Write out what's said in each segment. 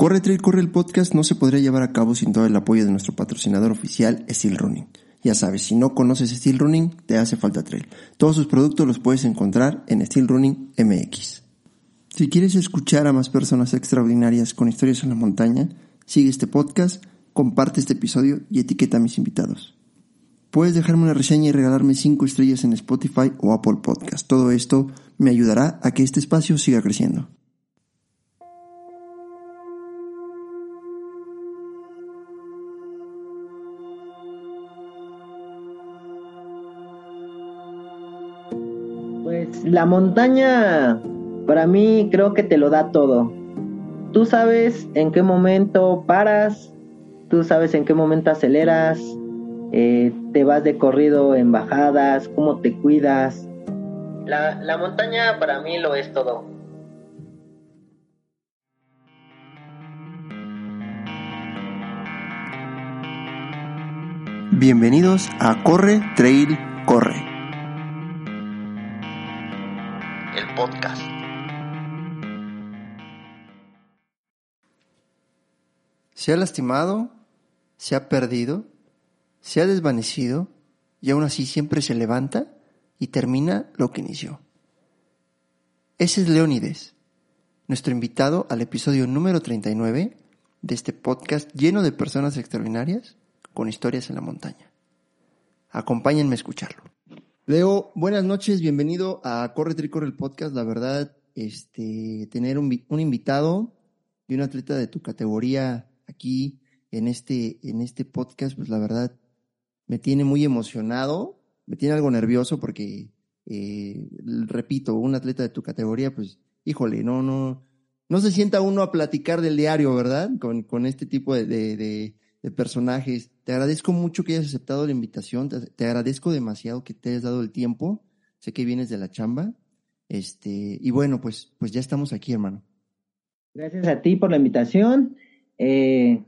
Corre Trail Corre el podcast no se podría llevar a cabo sin todo el apoyo de nuestro patrocinador oficial Steel Running. Ya sabes, si no conoces Steel Running, te hace falta trail. Todos sus productos los puedes encontrar en Steel Running MX. Si quieres escuchar a más personas extraordinarias con historias en la montaña, sigue este podcast, comparte este episodio y etiqueta a mis invitados. Puedes dejarme una reseña y regalarme 5 estrellas en Spotify o Apple Podcast. Todo esto me ayudará a que este espacio siga creciendo. La montaña para mí creo que te lo da todo. Tú sabes en qué momento paras, tú sabes en qué momento aceleras, eh, te vas de corrido en bajadas, cómo te cuidas. La, la montaña para mí lo es todo. Bienvenidos a Corre, Trail, Corre. Podcast. Se ha lastimado, se ha perdido, se ha desvanecido y aún así siempre se levanta y termina lo que inició. Ese es Leónides, nuestro invitado al episodio número 39 de este podcast lleno de personas extraordinarias con historias en la montaña. Acompáñenme a escucharlo. Leo, buenas noches, bienvenido a Corre Tricorre el podcast. La verdad, este, tener un, un, invitado y un atleta de tu categoría aquí en este, en este podcast, pues la verdad me tiene muy emocionado, me tiene algo nervioso porque, eh, repito, un atleta de tu categoría, pues, híjole, no, no, no se sienta uno a platicar del diario, ¿verdad? Con, con este tipo de, de, de, de personajes. Te agradezco mucho que hayas aceptado la invitación, te, te, agradezco demasiado que te hayas dado el tiempo, sé que vienes de la chamba, este, y bueno, pues, pues ya estamos aquí, hermano. Gracias a ti por la invitación. Eh,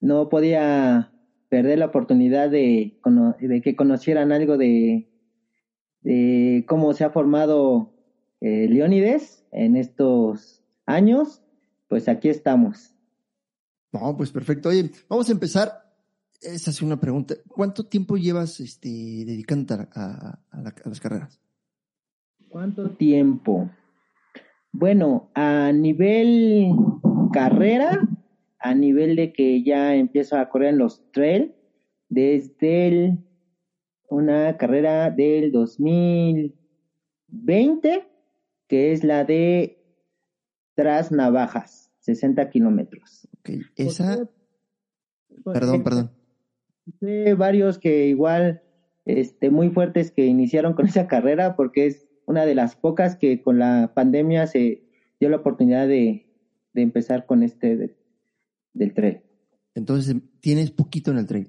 no podía perder la oportunidad de, de que conocieran algo de, de, cómo se ha formado eh, Leónides en estos años, pues aquí estamos. No, pues perfecto. Oye, vamos a empezar. Esa es una pregunta. ¿Cuánto tiempo llevas este, dedicándote a, a, a, la, a las carreras? ¿Cuánto tiempo? Bueno, a nivel carrera, a nivel de que ya empiezo a correr en los trail desde el, una carrera del 2020, que es la de Tras Navajas, 60 kilómetros. Ok, esa... Perdón, perdón. Sé varios que igual, este, muy fuertes que iniciaron con esa carrera, porque es una de las pocas que con la pandemia se dio la oportunidad de, de empezar con este de, del trail. Entonces, tienes poquito en el trail.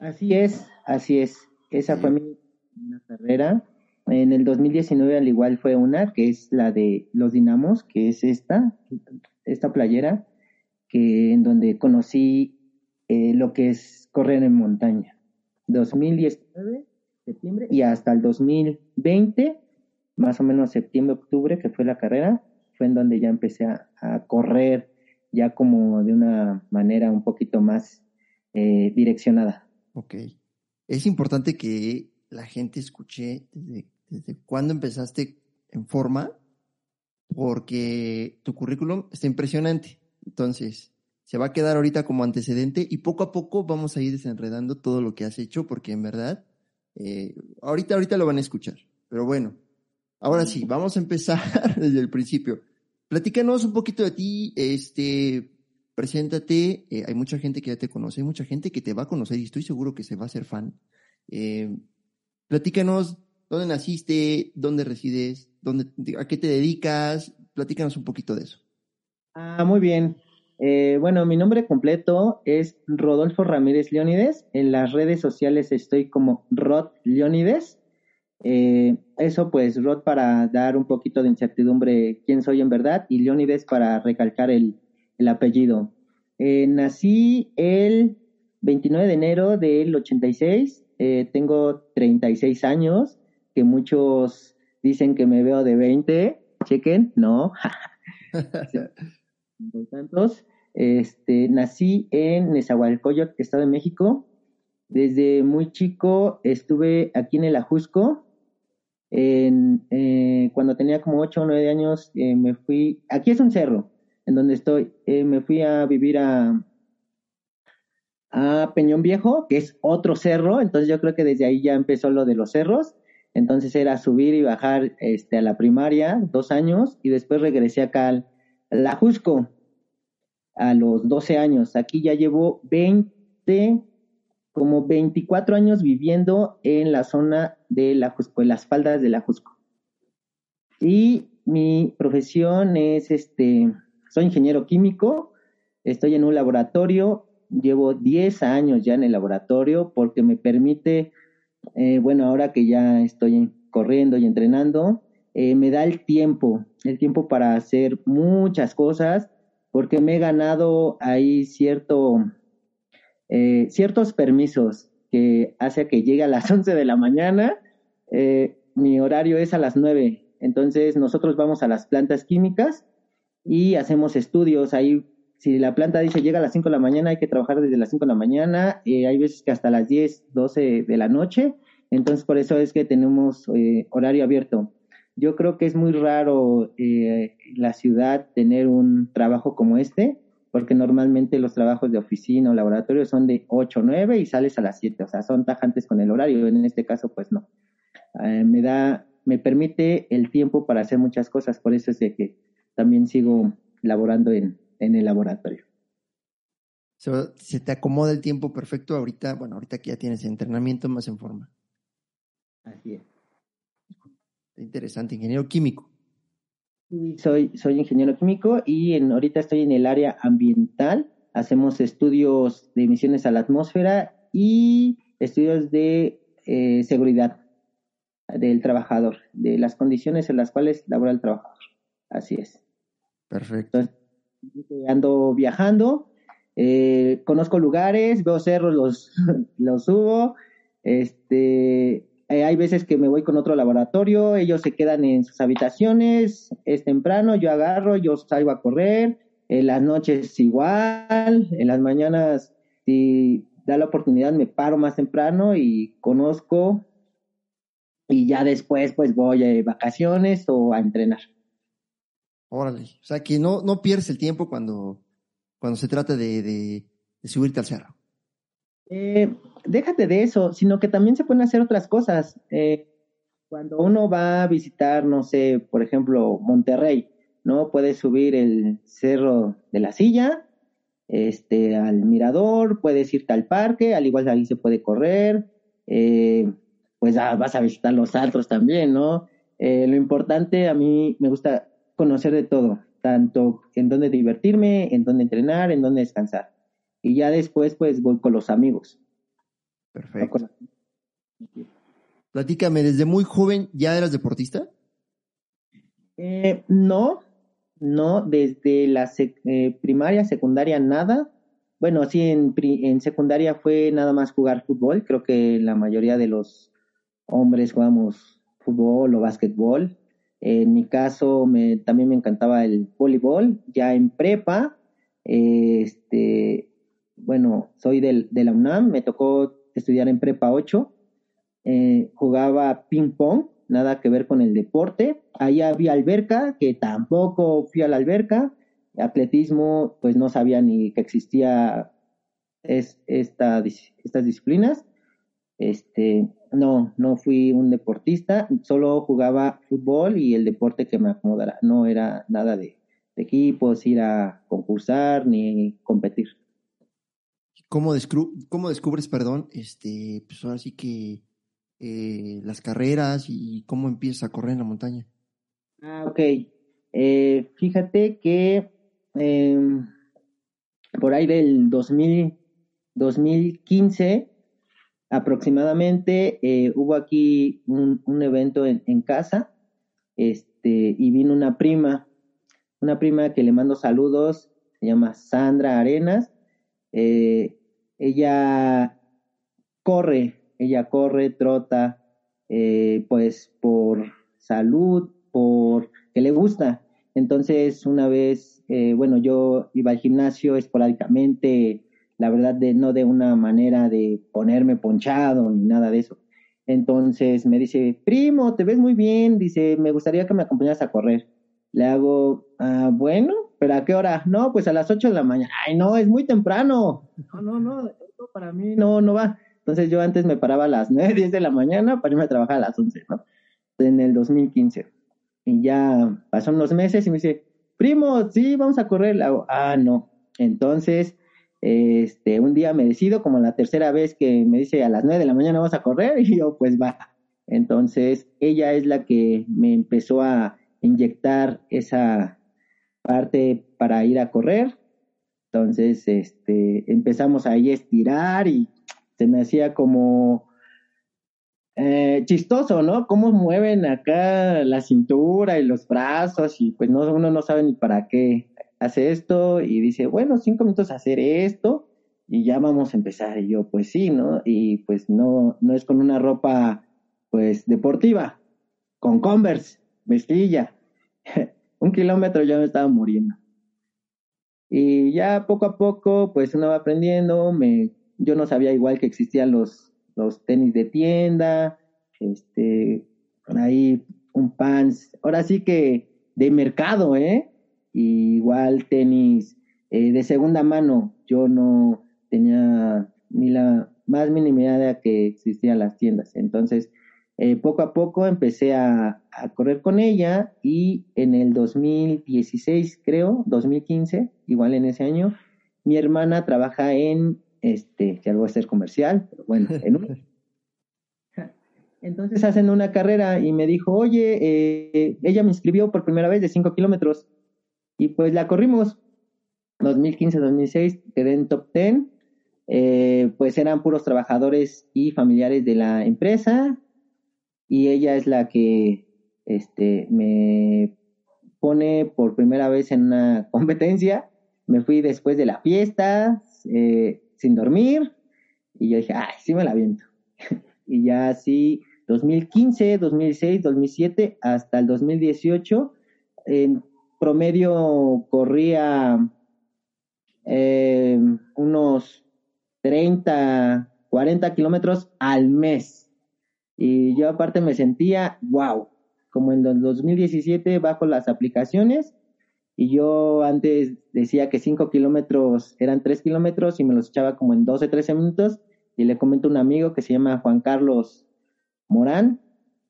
Así es, así es. Esa fue mi una carrera. En el 2019 al igual fue una, que es la de los Dinamos, que es esta, esta playera, que en donde conocí eh, lo que es correr en montaña. 2019, septiembre, y hasta el 2020, más o menos septiembre, octubre, que fue la carrera, fue en donde ya empecé a, correr ya como de una manera un poquito más eh, direccionada. Ok. Es importante que la gente escuche desde, desde cuándo empezaste en forma, porque tu currículum está impresionante. Entonces, se va a quedar ahorita como antecedente y poco a poco vamos a ir desenredando todo lo que has hecho, porque en verdad, eh, ahorita, ahorita lo van a escuchar. Pero bueno, ahora sí, vamos a empezar desde el principio. Platícanos un poquito de ti, este, preséntate, eh, hay mucha gente que ya te conoce, hay mucha gente que te va a conocer y estoy seguro que se va a hacer fan. Eh, platícanos dónde naciste, dónde resides, dónde, a qué te dedicas, platícanos un poquito de eso. Ah, muy bien. Eh, bueno, mi nombre completo es Rodolfo Ramírez Leónides. En las redes sociales estoy como Rod Leónides. Eh, eso pues Rod para dar un poquito de incertidumbre quién soy en verdad y Leónides para recalcar el, el apellido. Eh, nací el 29 de enero del 86, eh, tengo 36 años, que muchos dicen que me veo de 20, chequen, no. tantos. Este, nací en Nezahualcóyotl, Estado de México. Desde muy chico estuve aquí en el Ajusco. En, eh, cuando tenía como 8 o 9 años eh, me fui, aquí es un cerro en donde estoy, eh, me fui a vivir a, a Peñón Viejo, que es otro cerro, entonces yo creo que desde ahí ya empezó lo de los cerros. Entonces era subir y bajar este, a la primaria, dos años, y después regresé acá al, la Jusco a los 12 años. Aquí ya llevo 20, como 24 años viviendo en la zona de la Jusco, en las faldas de la Jusco. Y mi profesión es, este, soy ingeniero químico, estoy en un laboratorio, llevo 10 años ya en el laboratorio porque me permite eh, bueno, ahora que ya estoy corriendo y entrenando, eh, me da el tiempo, el tiempo para hacer muchas cosas, porque me he ganado ahí cierto, eh, ciertos permisos que hace que llegue a las 11 de la mañana. mi horario es a las 9. Entonces nosotros vamos a las plantas químicas y hacemos estudios. Ahí, si la planta dice llega a las 5 de la mañana, hay que trabajar desde las 5 de la mañana. hay veces que hasta las 10, 12 de la noche entonces, por eso es que tenemos eh, horario abierto. Yo creo que es muy raro eh, la ciudad tener un trabajo como este, porque normalmente los trabajos de oficina o laboratorio son de 8 o 9 y sales a las 7, o sea, son tajantes con el horario. En este caso, pues no. Eh, me da, me permite el tiempo para hacer muchas cosas, por eso es de que también sigo laborando en, en el laboratorio. Se te acomoda el tiempo perfecto ahorita, bueno, ahorita que ya tienes entrenamiento más en forma. Así es. Interesante, ingeniero químico. Soy, soy ingeniero químico y en, ahorita estoy en el área ambiental. Hacemos estudios de emisiones a la atmósfera y estudios de eh, seguridad del trabajador, de las condiciones en las cuales labora el trabajador. Así es. Perfecto. Entonces, ando viajando, eh, conozco lugares, veo cerros, los, los subo, este, eh, hay veces que me voy con otro laboratorio, ellos se quedan en sus habitaciones, es temprano, yo agarro, yo salgo a correr, en las noches igual, en las mañanas si da la oportunidad me paro más temprano y conozco y ya después pues voy a vacaciones o a entrenar. Órale, o sea que no, no pierdes el tiempo cuando, cuando se trata de, de subirte al cerro. Eh, déjate de eso, sino que también se pueden hacer otras cosas. Eh, cuando uno va a visitar, no sé, por ejemplo, Monterrey, ¿no? Puedes subir el cerro de la silla, este, al mirador, puedes irte al parque, al igual ahí se puede correr, eh, pues ah, vas a visitar los altos también, ¿no? lo importante, a mí me gusta conocer de todo, tanto en dónde divertirme, en dónde entrenar, en dónde descansar y ya después pues voy con los amigos. Perfecto. Platícame, ¿desde muy joven ya eras deportista? Eh, no, no, desde la eh, primaria, secundaria, nada. Bueno, sí, en, en secundaria fue nada más jugar fútbol. Creo que la mayoría de los hombres jugamos fútbol o básquetbol. En mi caso, me, también me encantaba el voleibol. Ya en prepa, este, bueno, soy del, de la UNAM, me tocó estudiar en Prepa 8, eh, jugaba ping pong, nada que ver con el deporte, ahí había alberca, que tampoco fui a la alberca, atletismo, pues no sabía ni que existía es, esta, estas disciplinas, este, no, no fui un deportista, solo jugaba fútbol y el deporte que me acomodara, no era nada de, de equipos, ir a concursar ni competir. ¿Cómo, cómo descubres, perdón, este, pues ahora sí que eh, las carreras y cómo empiezas a correr en la montaña? Ah, ok. Eh, fíjate que em, por ahí del 2000, 2015 aproximadamente eh, hubo aquí un, un evento en, en, casa este, y vino una prima, una prima que le mando saludos, se llama Sandra Arenas. Eh, ella corre, ella corre, trota, eh, pues por salud, por que le gusta. Entonces, una vez, eh, bueno, yo iba al gimnasio esporádicamente, la verdad, de, no de una manera de ponerme ponchado ni nada de eso. Entonces me dice, primo, te ves muy bien, dice, me gustaría que me acompañaras a correr. Le hago, ah, bueno, pero ¿a qué hora? No, pues a las 8 de la mañana. Ay, no, es muy temprano. No, no, no, esto para mí no, no va. Entonces yo antes me paraba a las 9, 10 de la mañana para irme a trabajar a las 11, ¿no? En el 2015. Y ya pasaron unos meses y me dice, primo, sí, vamos a correr. Ah, no. Entonces, este, un día me decido, como la tercera vez que me dice a las 9 de la mañana vamos a correr, y yo, pues va. Entonces, ella es la que me empezó a inyectar esa parte para ir a correr. Entonces, este, empezamos ahí a estirar y se me hacía como eh, chistoso, ¿no? Cómo mueven acá la cintura y los brazos y pues no, uno no sabe ni para qué hace esto y dice, bueno, cinco minutos hacer esto y ya vamos a empezar. Y yo, pues sí, ¿no? Y pues no, no es con una ropa, pues, deportiva, con Converse, vestilla. Un kilómetro ya me estaba muriendo. Y ya poco a poco, pues uno va aprendiendo, me, yo no sabía igual que existían los, tenis de tienda, este, ahí un pants, ahora sí que de mercado, ¿eh? igual tenis eh, de segunda mano. Yo no tenía ni la más mínima idea de que existían las tiendas. Entonces, eh, poco a poco empecé a, correr con ella y en el 2016, creo, 2015, igual en ese año, mi hermana trabaja en, este, que algo a ser comercial, pero bueno, en un... Entonces hacen una carrera y me dijo, oye, eh, ella me inscribió por primera vez de 5 kilómetros y pues la corrimos. 2015-2006 quedé en top 10. Eh, pues eran puros trabajadores y familiares de la empresa. Y ella es la que este, me pone por primera vez en una competencia. Me fui después de la fiesta, eh, sin dormir. Y yo dije, ay, sí me la viento. y ya así, 2015, 2006, 2007, hasta el 2018, en promedio corría eh, unos 30, 40 kilómetros al mes. Y yo aparte me sentía, wow, como en el 2017 bajo las aplicaciones y yo antes decía que 5 kilómetros eran 3 kilómetros y me los echaba como en 12, 13 minutos y le comento a un amigo que se llama Juan Carlos Morán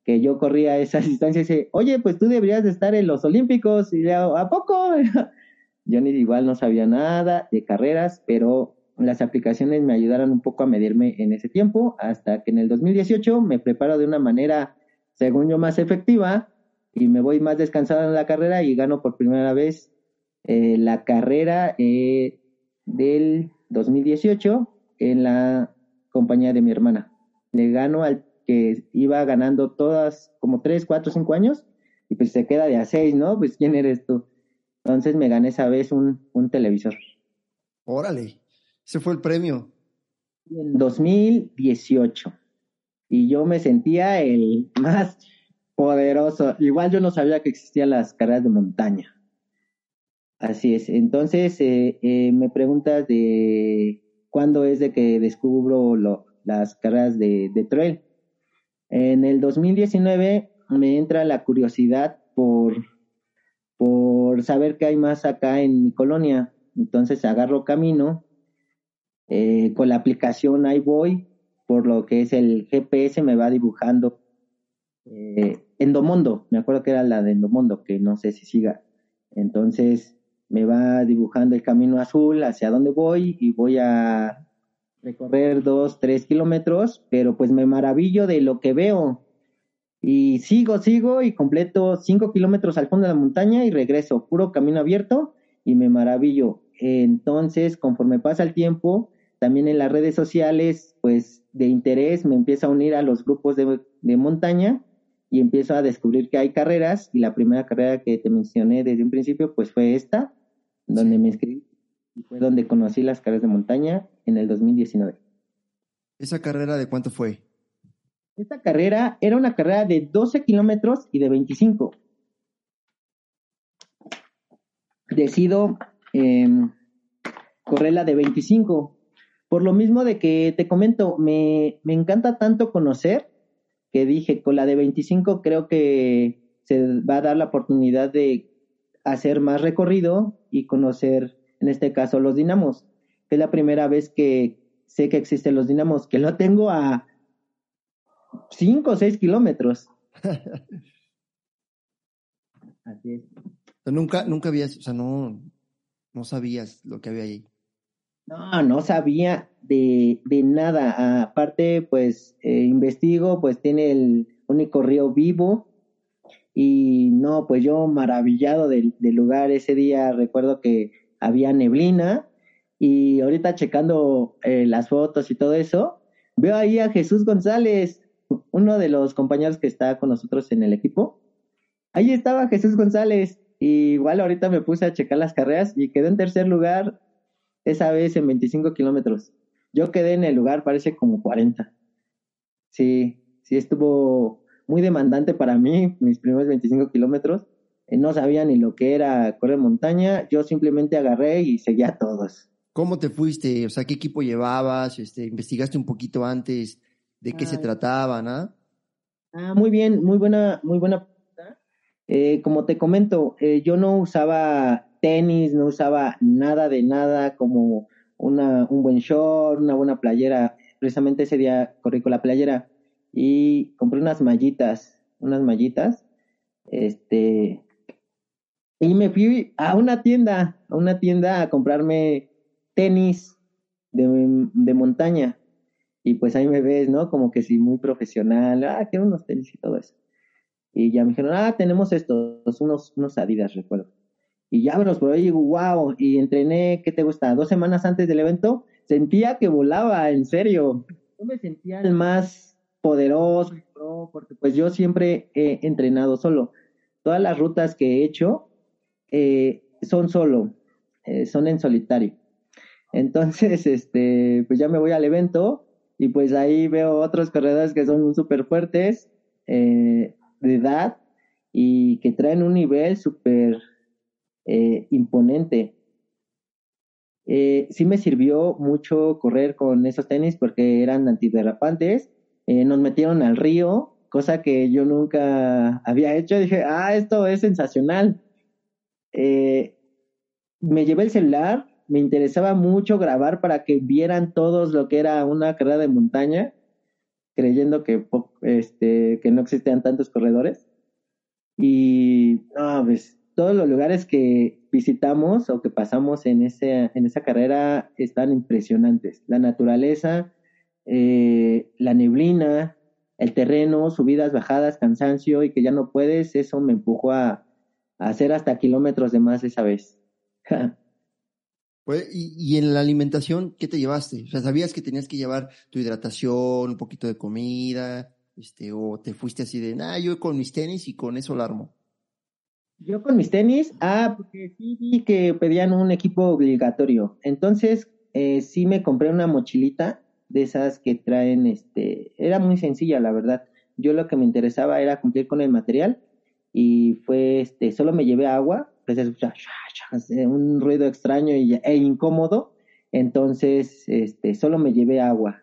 que yo corría esas distancias y dice, oye, pues tú deberías de estar en los Olímpicos. Y le digo, ¿a poco? yo ni igual no sabía nada de carreras, pero las aplicaciones me ayudaron un poco a medirme en ese tiempo, hasta que en el 2018 me preparo de una manera, según yo, más efectiva y me voy más descansada en la carrera y gano por primera vez eh, la carrera eh, del 2018 en la compañía de mi hermana. Le gano al que iba ganando todas como tres, cuatro, cinco años y pues se queda de a seis, ¿no? Pues ¿quién eres tú? Entonces me gané esa vez un, un televisor. Órale, ese fue el premio. En 2018. Y yo me sentía el más poderoso. Igual yo no sabía que existían las carreras de montaña. Así es. Entonces eh, eh, me preguntas de cuándo es de que descubro las carreras de, de. En el 2019 me entra la curiosidad por, por saber qué hay más acá en mi colonia. Entonces agarro camino, eh, con la aplicación ahí voy, por lo que es el GPS me va dibujando eh, Endomondo, me acuerdo que era la de Endomondo, que no sé si siga. Entonces me va dibujando el camino azul hacia dónde voy y voy a recorrer dos, tres kilómetros, pero pues me maravillo de lo que veo. Y sigo, sigo y completo cinco kilómetros al fondo de la montaña y regreso, puro camino abierto y me maravillo. Entonces, conforme pasa el tiempo, también en las redes sociales, pues de interés me empiezo a unir a los grupos de, de montaña y empiezo a descubrir que hay carreras y la primera carrera que te mencioné desde un principio, pues fue esta, donde me inscribí y fue donde conocí las carreras de montaña en el 2019. ¿Esa carrera de cuánto fue? Esta carrera era una carrera de 12 kilómetros y de 25. decido em, correr la de 25. Por lo mismo de que te comento, me, me encanta tanto conocer que dije, con la de 25 creo que se va a dar la oportunidad de hacer más recorrido y conocer, en este caso, los dinamos. Es la primera vez que sé que existen los dinamos, que lo tengo a 5 o 6 kilómetros. Así es. Nunca, nunca habías, o sea, no, no sabías lo que había ahí. No, no sabía de, de nada. Aparte, pues, eh, investigo, pues tiene el único río vivo. Y no, pues yo maravillado del, lugar. Ese día recuerdo que había neblina. Y ahorita checando eh, las fotos y todo eso, veo ahí a Jesús González, uno de los compañeros que está con nosotros en el equipo. Ahí estaba Jesús González. Y igual ahorita me puse a checar las carreras y quedó en tercer lugar esa vez en 25 kilómetros. Yo quedé en el lugar, parece como 40. Sí, sí estuvo muy demandante para mí, mis primeros 25 kilómetros. Eh, no sabía ni lo que era correr montaña, yo simplemente agarré y seguía a todos. ¿Cómo te fuiste? O sea, ¿qué equipo llevabas? Este, ¿Investigaste un poquito antes de qué se trataba, no? Ah, muy bien, muy buena, muy buena eh, como te comento, eh, yo no usaba tenis, no usaba nada de nada como una, un buen short, una buena playera. Precisamente ese día corrí con la playera y compré unas mallitas, unas mallitas, este, y me fui a una tienda, a una tienda a comprarme tenis de, de montaña. Y pues ahí me ves, ¿no? Como que sí, muy profesional, ah, quiero unos tenis y todo eso. Y ya me dijeron, ah, tenemos estos, unos, unos Adidas, recuerdo. Y ya me los probé y digo, wow, y entrené, ¿qué te gusta? Dos semanas antes del evento, sentía que volaba, en serio. Yo me sentía el más poderoso, porque pues yo siempre he entrenado solo. Todas las rutas que he hecho eh, son solo, eh, son en solitario. Entonces, este, pues ya me voy al evento y pues ahí veo otros corredores que son súper fuertes. Eh, de edad y que traen un nivel súper eh, imponente. Eh, sí me sirvió mucho correr con esos tenis porque eran antiderrapantes. Eh, nos metieron al río, cosa que yo nunca había hecho. Dije, ah, esto es sensacional. me llevé el celular, me interesaba mucho grabar para que vieran todos lo que era una carrera de montaña creyendo que, este, que no existían tantos corredores. Y no, pues todos los lugares que visitamos o que pasamos en, ese, en esa carrera están impresionantes. La naturaleza, eh, la neblina, el terreno, subidas, bajadas, cansancio y que ya no puedes, eso me empujó a, a hacer hasta kilómetros de más esa vez. Pues, y, en la alimentación, ¿qué te llevaste? O sea, ¿sabías que tenías que llevar tu hidratación, un poquito de comida? Este, o te fuiste así de, nah, yo con mis tenis y con eso la armo. Yo con mis tenis, ah, porque sí vi que pedían un equipo obligatorio. Entonces, eh, sí me compré una mochilita de esas que traen, este, era muy sencilla, la verdad. Yo lo que me interesaba era cumplir con el material y fue, este, solo me llevé agua, escuchar un ruido extraño e incómodo, entonces este, solo me llevé agua,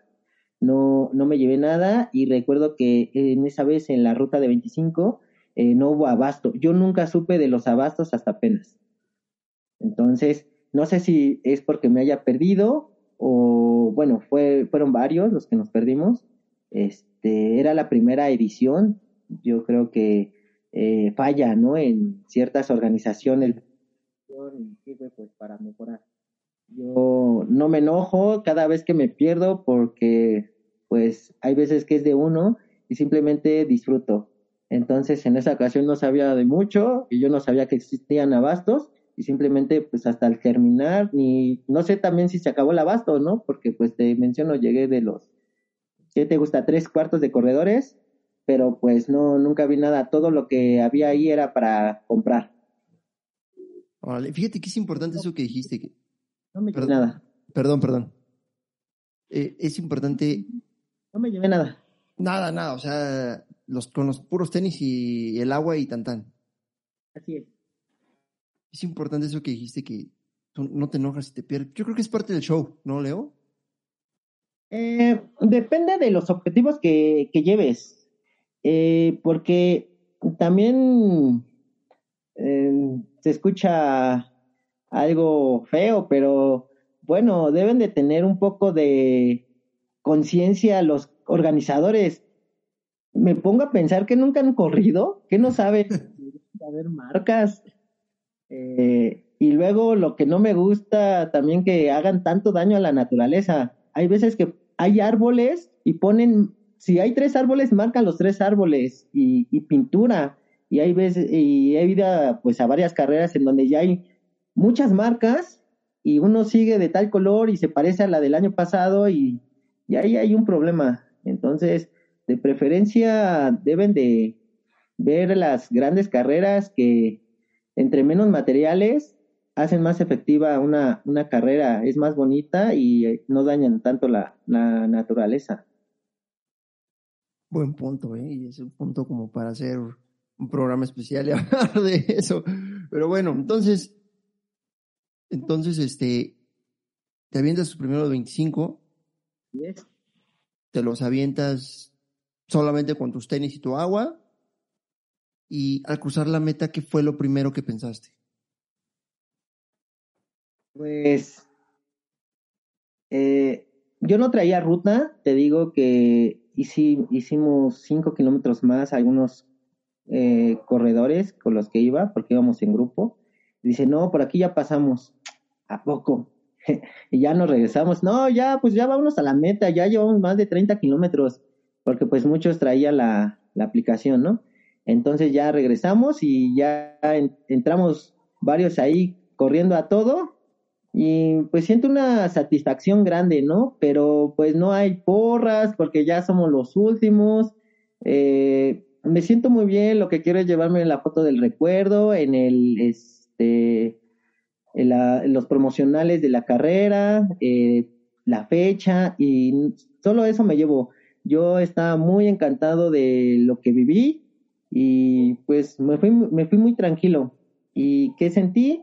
no, no me llevé nada y recuerdo que en esa vez en la ruta de 25 eh, no hubo abasto, yo nunca supe de los abastos hasta apenas, entonces no sé si es porque me haya perdido o bueno, fue, fueron varios los que nos perdimos, este, era la primera edición, yo creo que eh, falla, ¿no? En ciertas organizaciones pues para mejorar. Yo no me enojo cada vez que me pierdo porque pues hay veces que es de uno y simplemente disfruto. Entonces en esa ocasión no sabía de mucho y yo no sabía que existían abastos y simplemente pues hasta el terminar ni no sé también si se acabó el abasto, ¿no? Porque pues te menciono llegué de los ¿qué te gusta? tres cuartos de corredores pero pues no, nunca vi nada. Todo lo que había ahí era para comprar. Vale, fíjate que es importante eso que dijiste. Que... No me llevé nada. Perdón, perdón. Eh, es importante. No me llevé nada. Nada, nada. O sea, los, con los puros tenis y el agua y tan tan. Así es. es importante eso que dijiste que no te enojas y te pierdes. Yo creo que es parte del show, ¿no, Leo? Eh, depende de los objetivos que, que lleves, eh, porque también eh, se escucha algo feo, pero bueno, deben de tener un poco de conciencia los organizadores. Me pongo a pensar que nunca han corrido, que no saben saber marcas. Eh, y luego lo que no me gusta también que hagan tanto daño a la naturaleza. Hay veces que hay árboles y ponen, si hay tres árboles, marcan los tres árboles y, y pintura. Y hay veces, y he ido pues a varias carreras en donde ya hay muchas marcas y uno sigue de tal color y se parece a la del año pasado y, y ahí hay un problema. Entonces, de preferencia deben de ver las grandes carreras que entre menos materiales hacen más efectiva una, una carrera, es más bonita y no dañan tanto la, la naturaleza. Buen punto, ¿eh? Y es un punto como para hacer un programa especial y hablar de eso. Pero bueno, entonces, entonces, este, te avientas tus primeros 25. Yes. Te los avientas solamente con tus tenis y tu agua. Y al cruzar la meta, ¿qué fue lo primero que pensaste? Pues eh, yo no traía ruta, te digo que hici, hicimos cinco kilómetros más algunos eh, corredores con los que iba, porque íbamos en grupo. Dice, no, por aquí ya pasamos. ¿A poco? y ya nos regresamos. No, ya, pues ya vámonos a la meta, ya llevamos más de 30 kilómetros, porque pues muchos traían la, la aplicación, ¿no? Entonces ya regresamos y ya en, entramos varios ahí corriendo a todo y pues siento una satisfacción grande, ¿no? Pero pues no hay porras porque ya somos los últimos. Eh, me siento muy bien, lo que quiero es llevarme la foto del recuerdo en el, este, en, la, los promocionales de la carrera, eh, la fecha y solo eso me llevo. Yo estaba muy encantado de lo que viví y pues me fui, me fui muy tranquilo. ¿Y qué sentí?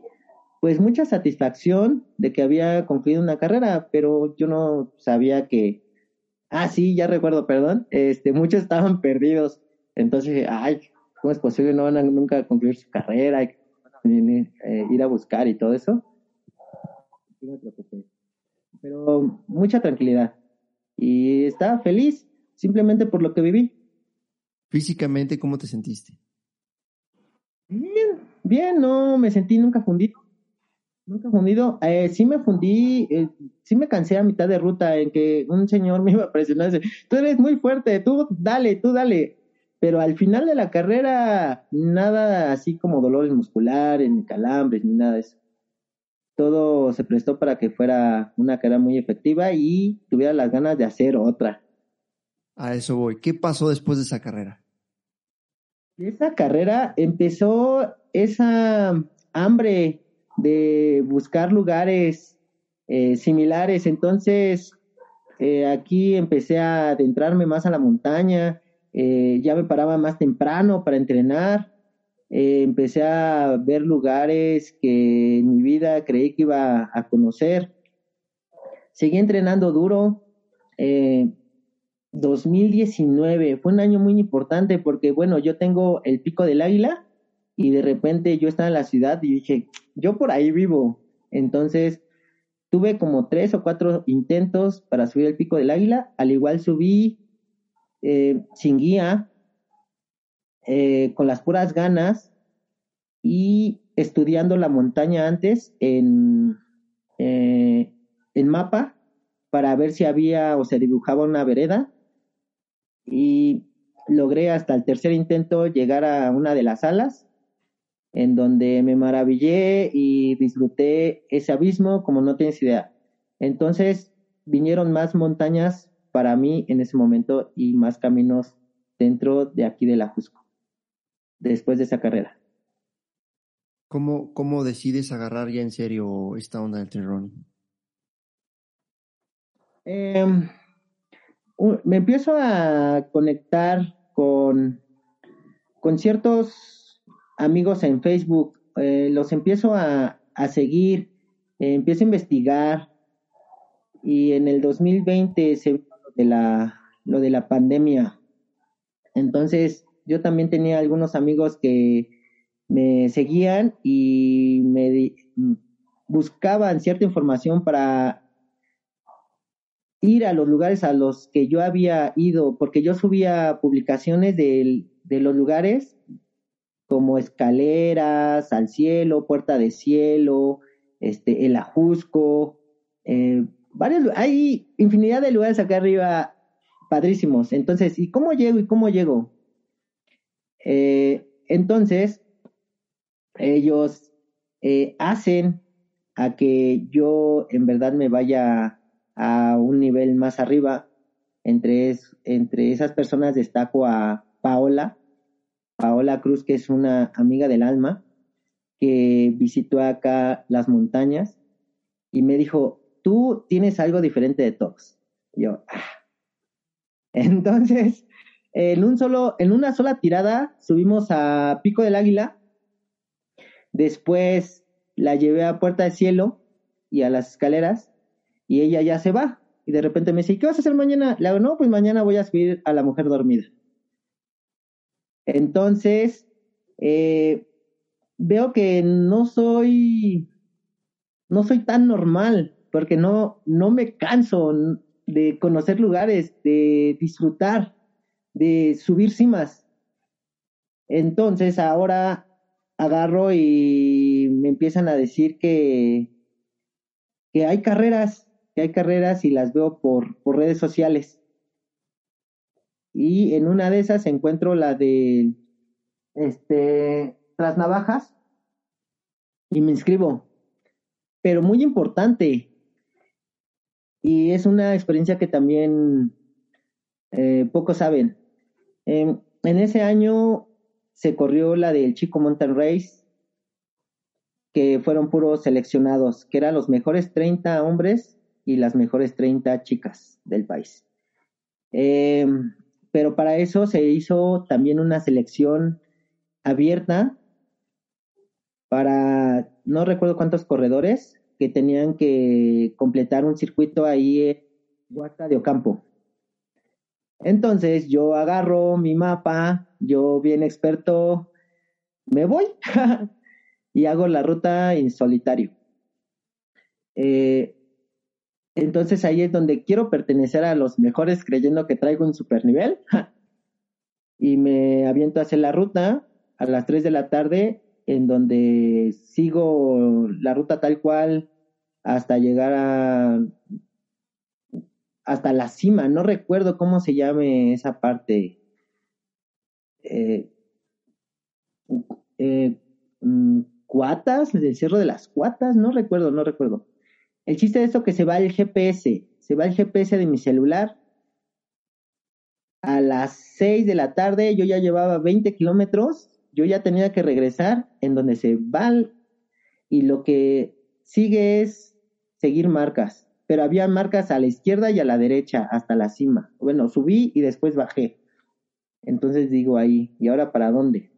Pues mucha satisfacción de que había concluido una carrera, pero yo no sabía que, ah, sí, ya recuerdo, perdón, este, muchos estaban perdidos. Entonces, ay, ¿cómo es posible? No van a nunca concluir su carrera, hay que eh, ir a buscar y todo eso. Pero mucha tranquilidad. Y estaba feliz simplemente por lo que viví. Físicamente, ¿cómo te sentiste? Bien, bien, no me sentí nunca fundido. Nunca fundido. Eh, sí me fundí, eh, sí me cansé a mitad de ruta en que un señor me iba a presionar. Dice, tú eres muy fuerte, tú dale, tú dale. Pero al final de la carrera, nada así como dolores musculares, ni calambres, ni nada de eso. Todo se prestó para que fuera una carrera muy efectiva y tuviera las ganas de hacer otra. A eso voy. ¿Qué pasó después de esa carrera? Esa carrera empezó esa hambre de buscar lugares eh, similares. Entonces, eh, aquí empecé a adentrarme más a la montaña. Eh, ya me paraba más temprano para entrenar. Empecé a ver lugares que en mi vida creí que iba a conocer. Seguí entrenando duro. Eh, 2019 fue un año muy importante porque, bueno, yo tengo el pico del águila y de repente yo estaba en la ciudad y dije, yo por ahí vivo. Entonces, tuve como tres o cuatro intentos para subir el pico del águila. Al igual subí eh, sin guía, eh, con las puras ganas y estudiando la montaña antes en, eh, en mapa para ver si había o se dibujaba una vereda y logré hasta el tercer intento llegar a una de las salas en donde me maravillé y disfruté ese abismo como no tienes idea. Entonces vinieron más montañas para mí en ese momento y más caminos dentro de aquí de la Jusco, después de esa carrera. ¿Cómo, cómo decides agarrar ya en serio esta onda del trail running? Eh, me empiezo a conectar con, con ciertos amigos en Facebook. eh, los empiezo a, a seguir, eh, empiezo a investigar y en el 2020 se vio lo de la, lo de la pandemia. Entonces, yo también tenía algunos amigos que me seguían y me buscaban cierta información para ir a los lugares a los que yo había ido, porque yo subía publicaciones de los lugares como escaleras al cielo, puerta de cielo, este, el ajusco, eh, varios, hay infinidad de lugares acá arriba padrísimos. Entonces, ¿y cómo llego? ¿Y cómo llego? Eh, entonces, ellos eh, hacen a que yo en verdad me vaya a un nivel más arriba. Entre, entre esas personas destaco a Paola, Paola Cruz, que es una amiga del alma, que visitó acá las montañas y me dijo, tú tienes algo diferente de todos. yo, ah. Entonces, en, un solo, en una sola tirada subimos a Pico del Águila, después la llevé a Puerta del Cielo y a las escaleras y ella ya se va. Y de repente me dice, ¿qué vas a hacer mañana? Le digo, no, pues mañana voy a subir a la mujer dormida. Entonces, eh, veo que no soy, no soy tan normal, porque no, no me canso de conocer lugares, de disfrutar, de subir cimas. Entonces ahora agarro y me empiezan a decir que, que hay carreras, que hay carreras y las veo por, por redes sociales y en una de esas encuentro la de este tras navajas y me inscribo. Pero muy importante. Y es una experiencia que también eh, pocos saben. en ese año se corrió la del Chico Mountain Race, que fueron puros seleccionados, que eran los mejores 30 hombres y las mejores 30 chicas del país. Eh, pero para eso se hizo también una selección abierta para, no recuerdo cuántos corredores, que tenían que completar un circuito ahí en Huaca de Ocampo. Entonces yo agarro mi mapa, yo bien experto, me voy y hago la ruta en solitario. Eh, entonces ahí es donde quiero pertenecer a los mejores creyendo que traigo un super nivel. y me aviento a hacer la ruta a las 3 de la tarde en donde sigo la ruta tal cual hasta llegar a hasta la cima, no recuerdo cómo se llame esa parte. Eh, eh, mm, cuatas, el cerro de las cuatas, no recuerdo, no recuerdo. El chiste de esto que se va el GPS, se va el GPS de mi celular. A las 6 de la tarde yo ya llevaba 20 kilómetros, yo ya tenía que regresar en donde se va y lo que sigue es seguir marcas, pero había marcas a la izquierda y a la derecha hasta la cima. Bueno, subí y después bajé. Entonces digo ahí, ¿y ahora para dónde?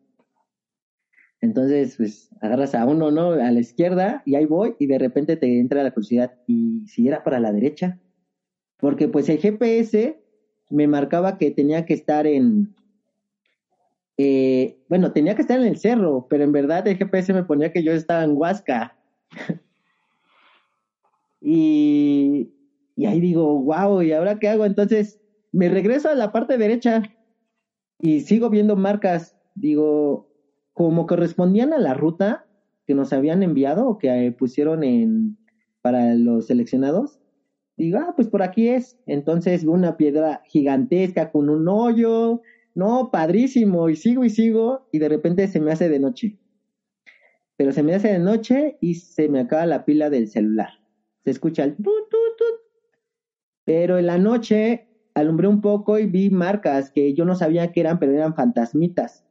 Entonces, pues agarras a uno, ¿no? A la izquierda y ahí voy y de repente te entra la curiosidad. ¿Y si era para la derecha? Porque pues el GPS me marcaba que tenía que estar en... Eh, bueno, tenía que estar en el cerro, pero en verdad el GPS me ponía que yo estaba en Huasca. y, y ahí digo, wow, ¿y ahora qué hago? Entonces me regreso a la parte derecha y sigo viendo marcas. Digo, como correspondían a la ruta que nos habían enviado o que eh, pusieron en para los seleccionados, digo, ah, pues por aquí es. Entonces una piedra gigantesca con un hoyo, no, padrísimo, y sigo y sigo, y de repente se me hace de noche. Pero se me hace de noche y se me acaba la pila del celular. Se escucha el tut, tut, tut. Pero en la noche alumbré un poco y vi marcas que yo no sabía que eran, pero eran fantasmitas.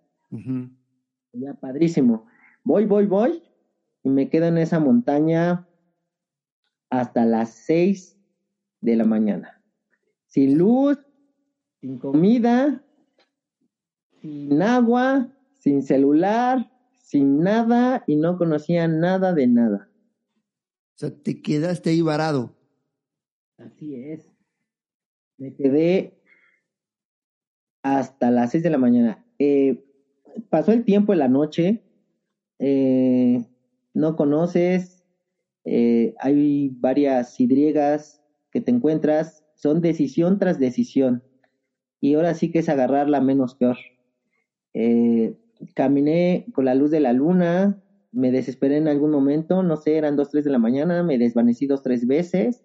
Ya padrísimo. Voy, voy, voy y me quedo en esa montaña hasta las seis de la mañana. Sin luz, sin comida, sin agua, sin celular, sin nada y no conocía nada de nada. O sea, te quedaste ahí varado. Así es. Me quedé hasta las seis de la mañana. Eh, pasó el tiempo en la noche. Eh, no conoces. Eh, hay varias sidriegas que te encuentras. Son decisión tras decisión. Y ahora sí que es agarrar la menos peor. caminé con la luz de la luna. Me desesperé en algún momento. No sé, eran dos, tres de la mañana. Me desvanecí dos, tres veces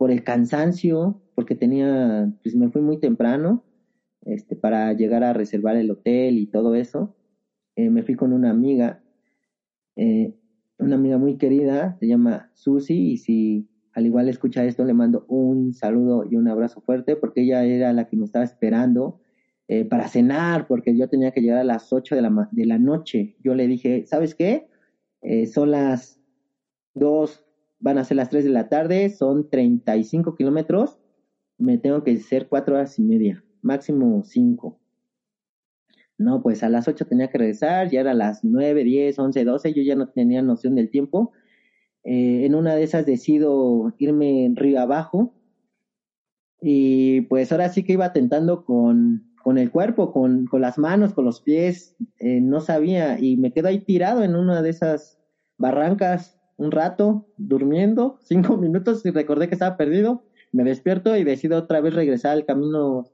por el cansancio, porque tenía, pues me fui muy temprano, este, para llegar a reservar el hotel y todo eso. Eh, me fui con una amiga, eh, una amiga muy querida, se llama Susi, y si al igual escucha esto, le mando un saludo y un abrazo fuerte, porque ella era la que me estaba esperando eh, para cenar, porque yo tenía que llegar a las 8 de la, de la noche. Yo le dije, ¿sabes qué? son las 2, van a ser las 3 de la tarde, son 35 kilómetros, me tengo que hacer 4 horas y media, máximo 5. No, pues a las 8 tenía que regresar, ya era las 9, 10, 11, 12, yo ya no tenía noción del tiempo. Eh, en una de esas decido irme río abajo y pues ahora sí que iba tentando con, con el cuerpo, con, con, las manos, con los pies, eh, no sabía y me quedo ahí tirado en una de esas barrancas un rato durmiendo, cinco minutos, y recordé que estaba perdido. Me despierto y decido otra vez regresar al camino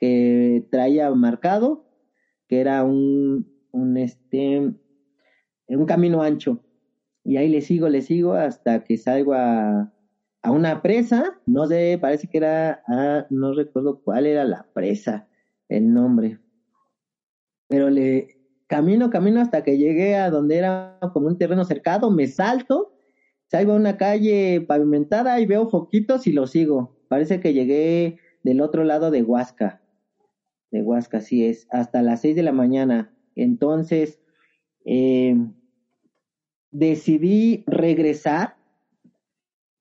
que traía marcado, que era un, un este, un camino ancho. Y ahí le sigo, le sigo hasta que salgo a, a una presa, no sé, parece que era, ah, no recuerdo cuál era la presa, el nombre. Pero le, Camino, camino hasta que llegué a donde era como un terreno cercado, me salto, salgo a una calle pavimentada y veo foquitos y lo sigo. Parece que llegué del otro lado de Huasca. De Huasca, así es, hasta las seis de la mañana. Entonces, eh, decidí regresar,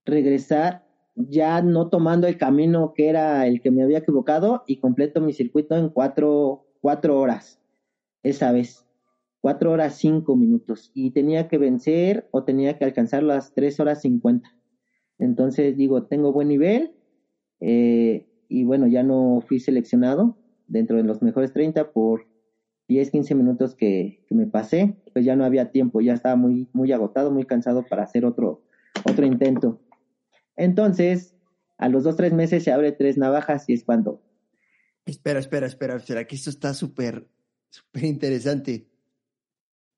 regresar, ya no tomando el camino que era el que me había equivocado y completo mi circuito en cuatro, cuatro horas esa vez. Cuatro horas cinco minutos. Y tenía que vencer o tenía que alcanzar las tres horas cincuenta. Entonces digo, tengo buen nivel. Eh, y bueno, ya no fui seleccionado dentro de los mejores 30 por 10, 15 minutos que, que, me pasé. Pues ya no había tiempo, ya estaba muy, muy agotado, muy cansado para hacer otro, otro intento. Entonces, a los dos, tres meses se abre tres navajas y es cuando. Espera, espera, espera, espera, que esto está súper Súper interesante.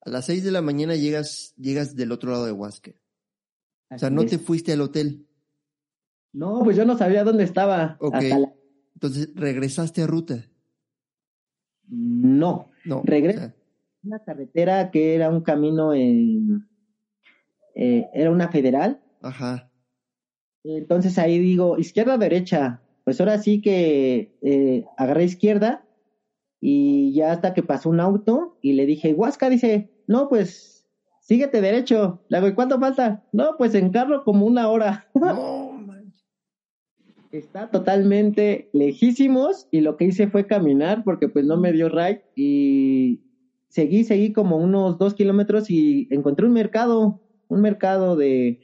A las seis de la mañana llegas, llegas del otro lado de Huasca. o sea, no te fuiste al hotel. No, pues yo no sabía dónde estaba. Ok. Entonces, ¿regresaste a ruta? No. No. Regresé a una carretera que era un camino en. Eh, era una federal. Ajá. Entonces ahí digo, izquierda, derecha. Pues ahora sí que eh, agarré izquierda y ya hasta que pasó un auto y le dije, Huasca, dice, no, pues síguete derecho. Le digo, ¿y cuánto falta? No, pues en carro como una hora. No, Está totalmente lejísimos y lo que hice fue caminar porque pues no me dio ride y seguí, seguí como unos dos kilómetros y encontré un mercado, un mercado de,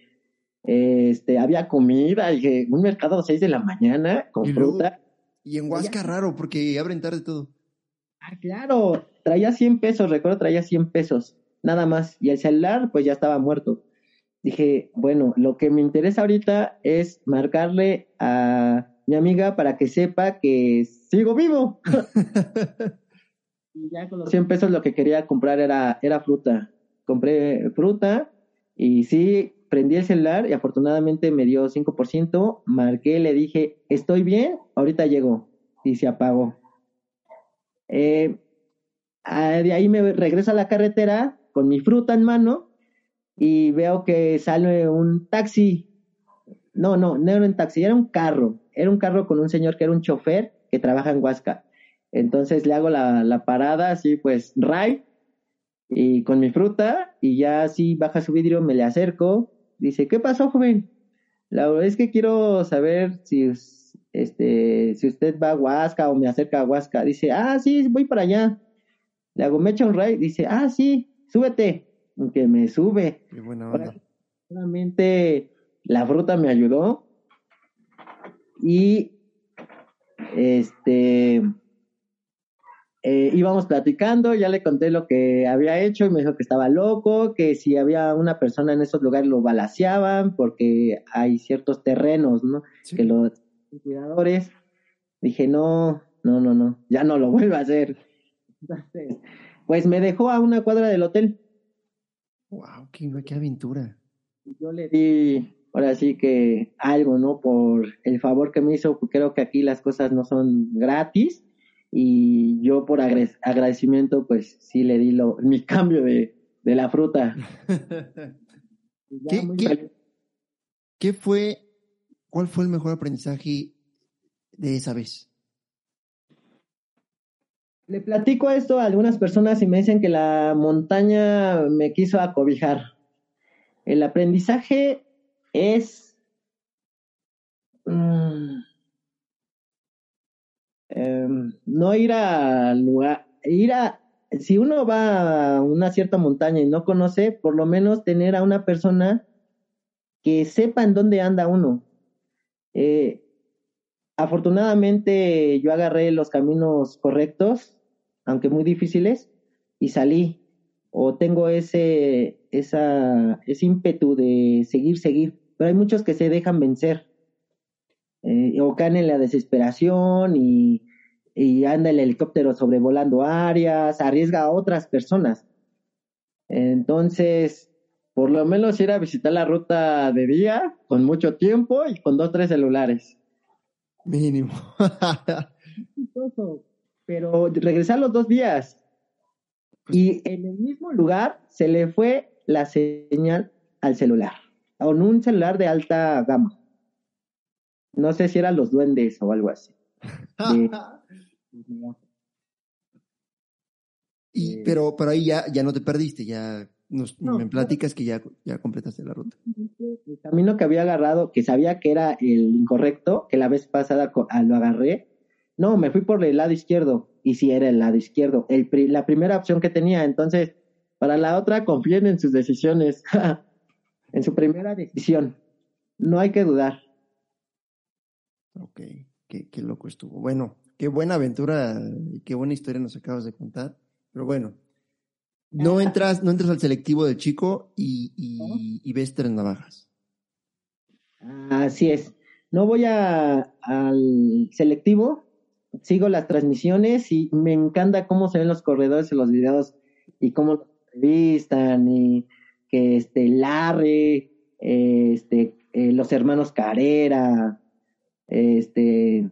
este, había comida, y un mercado a seis de la mañana con fruta. y en Huasca raro porque abren tarde todo. Ah, claro, traía 100 pesos, recuerdo, traía 100 pesos, nada más. Y el celular, pues ya estaba muerto. Dije, bueno, lo que me interesa ahorita es marcarle a mi amiga para que sepa que sigo vivo. y ya con los 100 pesos lo que quería comprar era, era fruta. Compré fruta y sí, prendí el celular y afortunadamente me dio 5%. Marqué, le dije, estoy bien, ahorita llego. Y se apagó. Eh, ah, de ahí me regreso a la carretera con mi fruta en mano y veo que sale un taxi. No, no, no era un taxi, era un carro. Era un carro con un señor que era un chofer que trabaja en Huasca. Entonces le hago la, la parada así, pues, ray, y con mi fruta, y ya así baja su vidrio, me le acerco. Dice, ¿qué pasó, joven? La verdad es que quiero saber si este, si usted va a Huasca o me acerca a Huasca, dice, ah, sí, voy para allá. Le hago, me echa un ride, dice, ah, sí, súbete, que me sube. Qué buena onda. Solamente la fruta me ayudó y este eh, íbamos platicando, ya le conté lo que había hecho y me dijo que estaba loco, que si había una persona en esos lugares lo balaceaban porque hay ciertos terrenos, ¿no? Que los cuidadores. Dije, no, no, no, no, ya no lo vuelvo a hacer. pues me dejó a una cuadra del hotel. Wow, qué, qué aventura. Yo le di, ahora sí que algo, ¿no? Por el favor que me hizo, creo que aquí las cosas no son gratis y yo por agradecimiento pues sí le di lo, mi cambio de, de la fruta. ¿Qué, ¿qué, ¿Qué, fue, cuál fue el mejor aprendizaje de esa vez? Le platico esto a algunas personas y me dicen que la montaña me quiso acobijar. El aprendizaje es... Mm, Em, no ir a lugar, ir a, si uno va a una cierta montaña y no conoce, por lo menos tener a una persona que sepa en dónde anda uno. Eh, afortunadamente yo agarré los caminos correctos, aunque muy difíciles, y salí. O tengo ese, esa, ese ímpetu de seguir, seguir. Pero hay muchos que se dejan vencer. Eh, o caen en la desesperación y, y anda el helicóptero sobrevolando áreas, arriesga a otras personas. Entonces, por lo menos ir a visitar la ruta de día con mucho tiempo y con dos, tres celulares. Mínimo. Pero regresar los dos días. Y en el mismo lugar se le fue la señal al celular, con un celular de alta gama. No sé si eran los duendes o algo así. Y, pero, pero ahí ya, ya no te perdiste, ya nos, me platicas que ya, ya completaste la ruta. El camino que había agarrado, que sabía que era el incorrecto, que la vez pasada ah, lo agarré, no, me fui por el lado izquierdo, y si era el lado izquierdo, el, la primera opción que tenía, entonces, para la otra, confíen en sus decisiones, en su primera decisión, no hay que dudar. Ok, qué, qué loco estuvo. Bueno, qué buena aventura y qué buena historia nos acabas de contar. Pero bueno, no entras, no entras al selectivo del chico y, y, ves tres navajas. Así es. No voy a, al selectivo, sigo las transmisiones y me encanta cómo se ven los corredores en los videos y cómo los entrevistan y que este Larry, este, eh, los hermanos Carrera, este,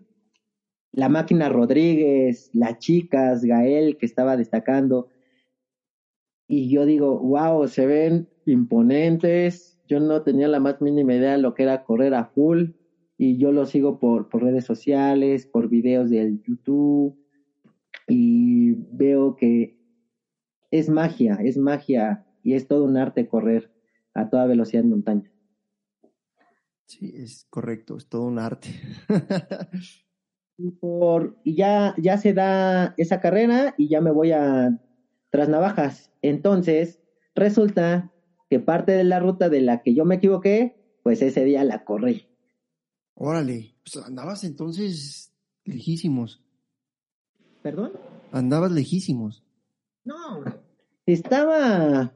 la máquina Rodríguez, las chicas, Gael, que estaba destacando. Y yo digo, wow, se ven imponentes. Yo no tenía la más mínima idea de lo que era correr a full. Y yo lo sigo por, por redes sociales, por videos del YouTube. Y veo que es magia, es magia. Y es todo un arte correr a toda velocidad en montaña. Sí, es correcto, es todo un arte. y, por, y ya, ya se da esa carrera y ya me voy a tras navajas. Entonces, resulta que parte de la ruta de la que yo me equivoqué, pues ese día la corrí. Órale, pues andabas entonces lejísimos. ¿Perdón? Andabas lejísimos. No, estaba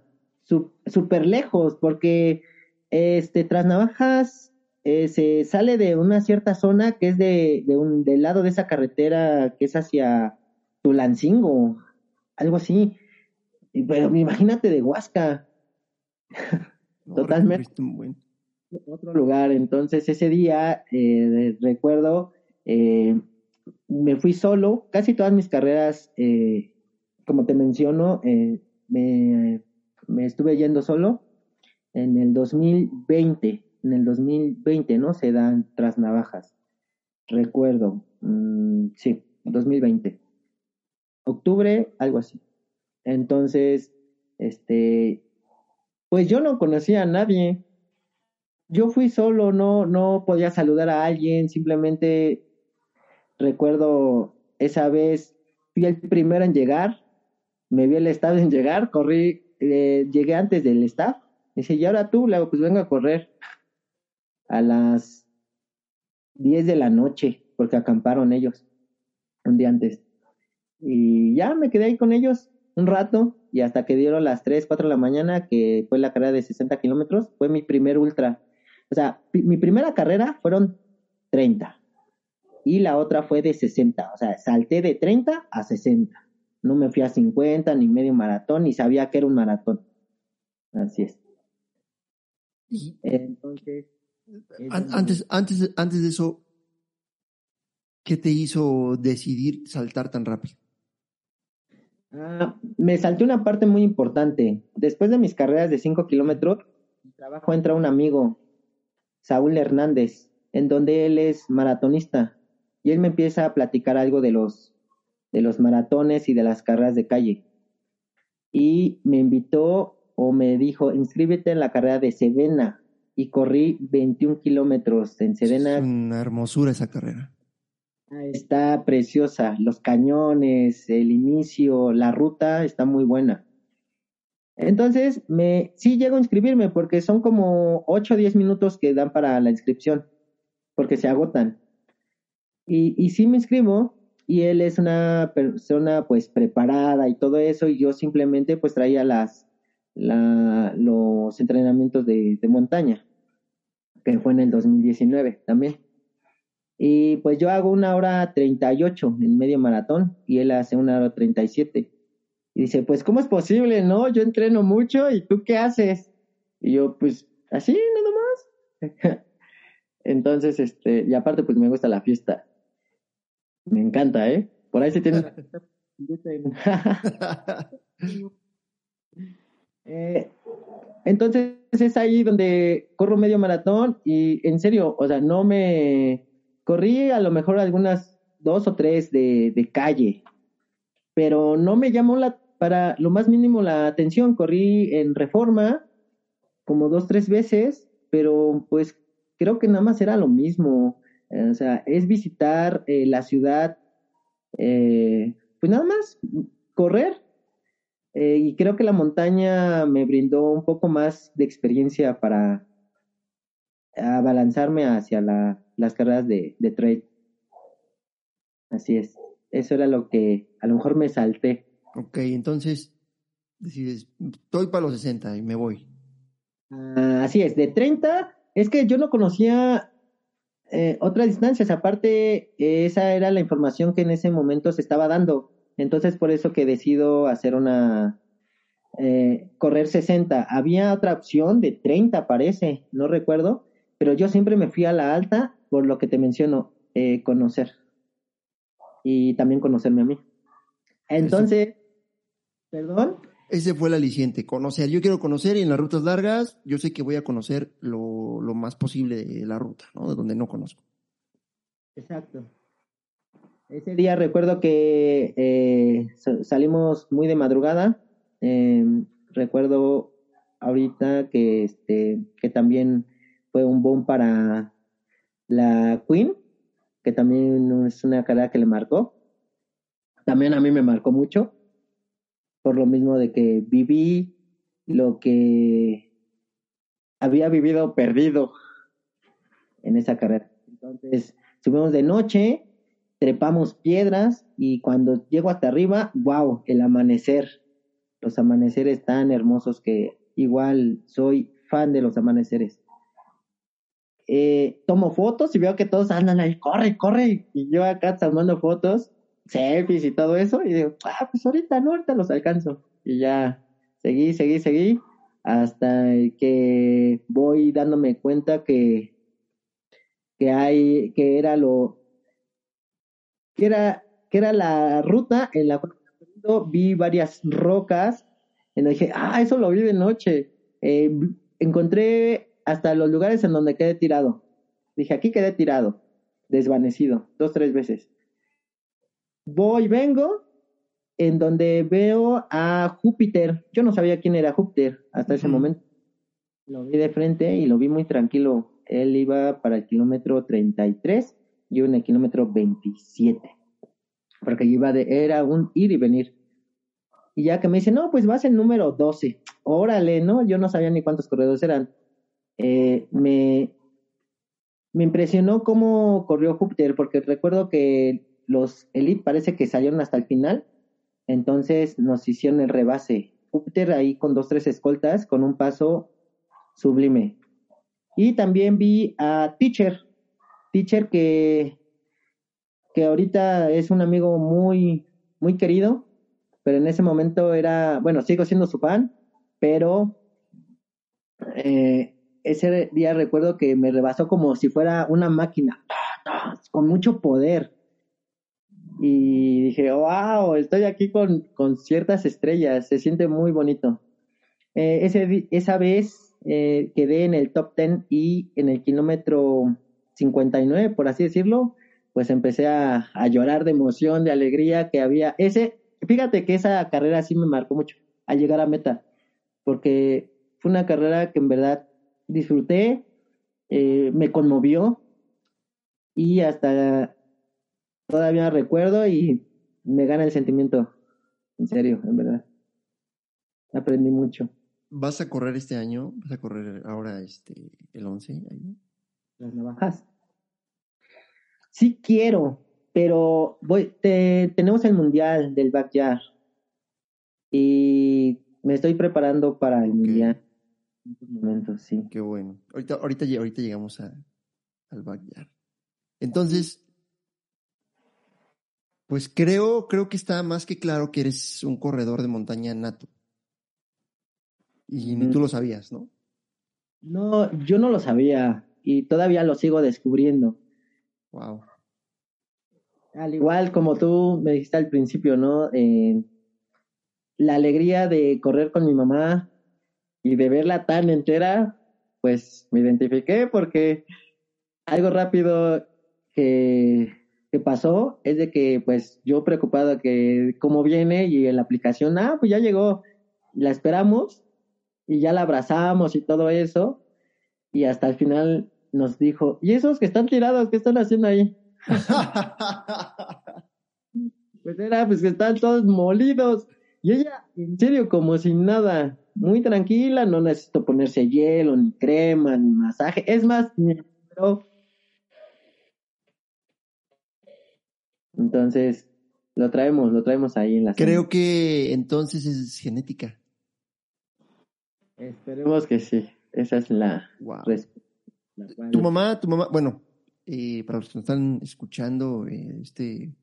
súper lejos porque este tras navajas eh, se sale de una cierta zona que es de, un, del lado de esa carretera que es hacia Tulancingo, algo así. Pero imagínate de Huasca. Totalmente. Otro lugar. Entonces ese día, eh, recuerdo, eh, me fui solo. Casi todas mis carreras, como te menciono, me, me estuve yendo solo en el 2020 en el 2020, ¿no? Se dan tras navajas. Recuerdo, mm, sí, 2020. Octubre, algo así. Entonces, este, pues yo no conocía a nadie. Yo fui solo, no, no podía saludar a alguien, simplemente recuerdo esa vez, fui el primero en llegar, me vi el estado en llegar, corrí eh, llegué antes del staff. Dice, y ahora tú, le hago, pues vengo a correr a las 10 de la noche, porque acamparon ellos un día antes. Y ya me quedé ahí con ellos un rato y hasta que dieron las 3, 4 de la mañana, que fue la carrera de 60 kilómetros, fue mi primer ultra. O sea, mi primera carrera fueron 30 y la otra fue de 60. O sea, salté de 30 a 60. No me fui a 50 ni medio maratón, ni sabía que era un maratón. Así es. Entonces. Antes, antes, antes de eso, ¿qué te hizo decidir saltar tan rápido? Ah, me salté una parte muy importante. Después de mis carreras de 5 kilómetros, trabajo entra un amigo, Saúl Hernández, en donde él es maratonista. Y él me empieza a platicar algo de los, de los maratones y de las carreras de calle. Y me invitó o me dijo, inscríbete en la carrera de Sedena. Y corrí 21 kilómetros en Sedena. Es una hermosura esa carrera. Está preciosa. Los cañones, el inicio, la ruta está muy buena. Entonces, me, sí llego a inscribirme porque son como 8 o 10 minutos que dan para la inscripción, porque se agotan. Y, y sí me inscribo y él es una persona pues preparada y todo eso y yo simplemente pues traía las, la, los entrenamientos de, de montaña, que fue en el 2019 también. Y pues yo hago una hora 38 en medio maratón y él hace una hora 37. Y dice, pues, ¿cómo es posible? No, yo entreno mucho y tú qué haces? Y yo, pues, así, nada más. Entonces, este, y aparte, pues me gusta la fiesta. Me encanta, ¿eh? Por ahí se tiene. eh, entonces es ahí donde corro medio maratón y en serio, o sea, no me corrí a lo mejor algunas dos o tres de, de calle, pero no me llamó la, para lo más mínimo la atención. Corrí en reforma como dos, tres veces, pero pues creo que nada más era lo mismo. O sea, es visitar eh, la ciudad, eh, pues nada más correr. Eh, y creo que la montaña me brindó un poco más de experiencia para abalanzarme hacia la, las carreras de, de trail. Así es eso era lo que a lo mejor me salté. Ok, entonces decides, estoy para los 60 y me voy. Ah, así es, de 30, es que yo no conocía eh, otras distancias, aparte esa era la información que en ese momento se estaba dando, entonces por eso que decido hacer una, eh, correr 60. Había otra opción de 30 parece, no recuerdo, pero yo siempre me fui a la alta por lo que te menciono, eh, conocer y también conocerme a mí. Entonces, ¿perdón? Ese fue el aliciente, conocer. Yo quiero conocer y en las rutas largas yo sé que voy a conocer lo, lo más posible de la ruta, ¿no? De donde no conozco. Exacto. Ese día recuerdo que eh, salimos muy de madrugada. Eh, recuerdo ahorita que este que también fue un boom para la Queen, que también es una carrera que le marcó. También a mí me marcó mucho, por lo mismo de que viví lo que había vivido perdido en esa carrera. Entonces, subimos de noche, trepamos piedras y cuando llego hasta arriba, wow, el amanecer. Los amaneceres tan hermosos que igual soy fan de los amaneceres. Eh, tomo fotos y veo que todos andan ahí, corre, corre, y yo acá tomando fotos, selfies y todo eso, y digo, ah, pues ahorita no, ahorita los alcanzo. Y ya seguí, seguí, seguí, hasta que voy dándome cuenta que, que hay, que era lo, que era, que era la ruta en la cual vi varias rocas, y dije, ah, eso lo vi de noche. Eh, encontré hasta los lugares en donde quedé tirado. Dije, aquí quedé tirado, desvanecido, dos, tres veces. Voy, vengo, en donde veo a Júpiter. Yo no sabía quién era Júpiter hasta ese momento. Lo vi de frente y lo vi muy tranquilo. Él iba para el kilómetro 33, yo en el kilómetro 27. Porque iba de, era un ir y venir. Y ya que me dice, no, pues vas en número 12. Órale, ¿no? Yo no sabía ni cuántos corredores eran. Eh, me, me impresionó cómo corrió Júpiter, porque recuerdo que los Elite parece que salieron hasta el final, entonces nos hicieron el rebase. Júpiter ahí con dos, tres escoltas, con un paso sublime. Y también vi a Teacher, Teacher que, que ahorita es un amigo muy, muy querido, pero en ese momento era, bueno, sigo siendo su fan, pero eh, ese día recuerdo que me rebasó como si fuera una máquina, con mucho poder. Y dije, wow, estoy aquí con, con ciertas estrellas, se siente muy bonito. Eh, ese, esa vez eh, quedé en el top 10 y en el kilómetro 59, por así decirlo, pues empecé a, llorar de emoción, de alegría que había. Ese, fíjate que esa carrera sí me marcó mucho, a llegar a meta, porque fue una carrera que en verdad disfruté, eh, me conmovió y hasta todavía recuerdo y me gana el sentimiento, en serio, en verdad. Aprendí mucho. ¿Vas a correr este año? ¿Vas a correr ahora este el 11 ahí? Las navajas. Sí quiero, pero voy, te, tenemos el mundial del backyard y me estoy preparando para el mundial momentos, sí. Qué bueno. Ahorita, ahorita, ahorita llegamos a, al backyard. Entonces, pues creo, creo que está más que claro que eres un corredor de montaña nato. Y ni tú lo sabías, ¿no? No, yo no lo sabía y todavía lo sigo descubriendo. Wow. Al igual como tú me dijiste al principio, ¿no? Eh, la alegría de correr con mi mamá, y de verla tan entera, pues me identifiqué porque algo rápido que, que pasó es de que pues yo preocupado que cómo viene y en la aplicación, ah, pues ya llegó, la esperamos y ya la abrazamos y todo eso y hasta el final nos dijo, ¿y esos que están tirados, qué están haciendo ahí? pues era, pues que están todos molidos. Y ella, en serio, como sin nada muy tranquila, no necesito ponerse hielo, ni crema, ni masaje. Es más, entonces lo traemos, lo traemos ahí en la Creo que entonces es genética. Esperemos que sí. Esa es la Tu mamá, tu mamá, bueno, eh, para los que nos están escuchando, eh, este,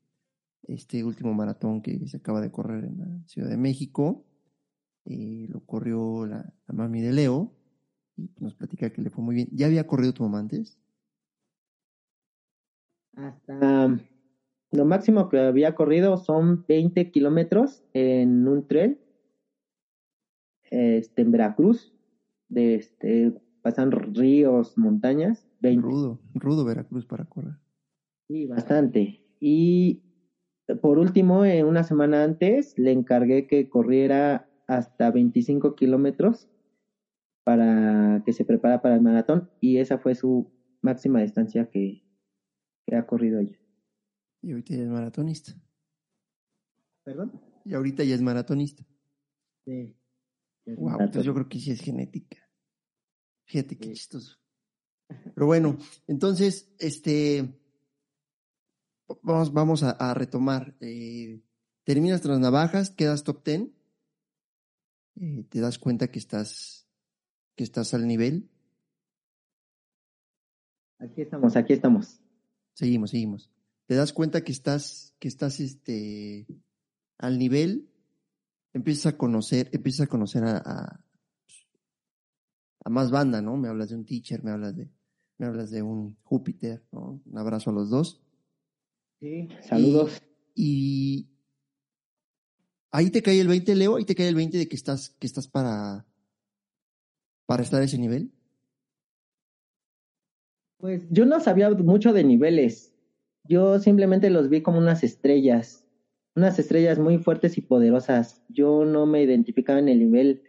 este último maratón que se acaba de correr en la Ciudad de México, eh, lo corrió la, mami de Leo y nos platica que le fue muy bien. ¿Ya había corrido tu mamá antes? Hasta lo máximo que había corrido son 20 kilómetros en un tren este, en Veracruz. De este, pasan ríos, montañas. Rudo, rudo Veracruz para correr. Sí, bastante. Y por último, en una semana antes, le encargué que corriera hasta 25 kilómetros para que se prepara para el maratón y esa fue su máxima distancia que, ha corrido ella. Y ahorita ya es maratonista. ¿Perdón? Y ahorita ya es maratonista. Sí. wow, entonces yo creo que sí es genética. Fíjate qué chistoso. Pero bueno, entonces, este, vamos, vamos a, retomar. Eh, terminas tras navajas, quedas top ten eh, te das cuenta que estás, que estás al nivel. Aquí estamos, aquí estamos. Seguimos, seguimos. Te das cuenta que estás, que estás este, al nivel, empiezas a conocer, empiezas a conocer a, a, más banda, ¿no? Me hablas de un teacher, me hablas de, me hablas de un Júpiter, ¿no? Un abrazo a los dos. Sí, saludos. y Ahí te cae el 20, Leo, ahí te cae el 20 de que estás, que estás para, para estar a ese nivel. Pues yo no sabía mucho de niveles. Yo simplemente los vi como unas estrellas, unas estrellas muy fuertes y poderosas. Yo no me identificaba en el nivel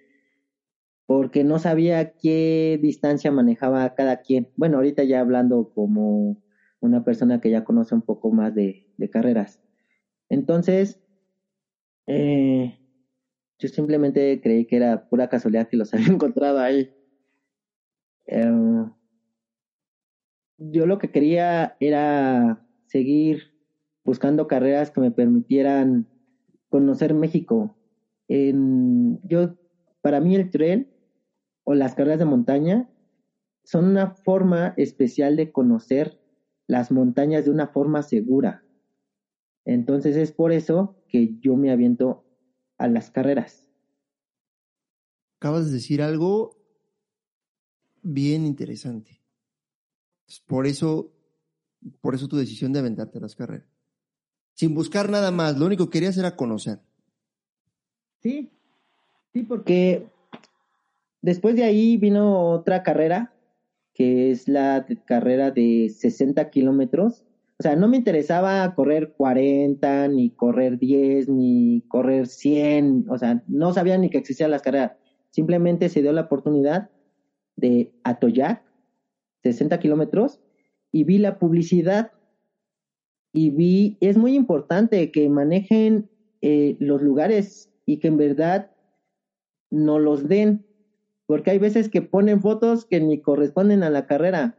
porque no sabía qué distancia manejaba cada quien. Bueno, ahorita ya hablando como una persona que ya conoce un poco más de, carreras. Entonces, eh, Yo simplemente creí que era pura casualidad que los había encontrado ahí. Em, yo lo que quería era seguir buscando carreras que me permitieran conocer México. Yo, para mí el tren o las carreras de montaña son una forma especial de conocer las montañas de una forma segura. Entonces es por eso que yo me aviento a las carreras. Acabas de decir algo bien interesante. Por eso, por eso tu decisión de aventarte las carreras. Sin buscar nada más, lo único que querías era conocer. Sí, sí, porque después de ahí vino otra carrera, que es la carrera de 60 kilómetros. O sea, no me interesaba correr 40, ni correr 10, ni correr 100. O sea, no sabía ni que existían las carreras. Simplemente se dio la oportunidad de Atoyac, 60 kilómetros, y vi la publicidad. Y vi, es muy importante que manejen eh, los lugares y que en verdad no los den, porque hay veces que ponen fotos que ni corresponden a la carrera.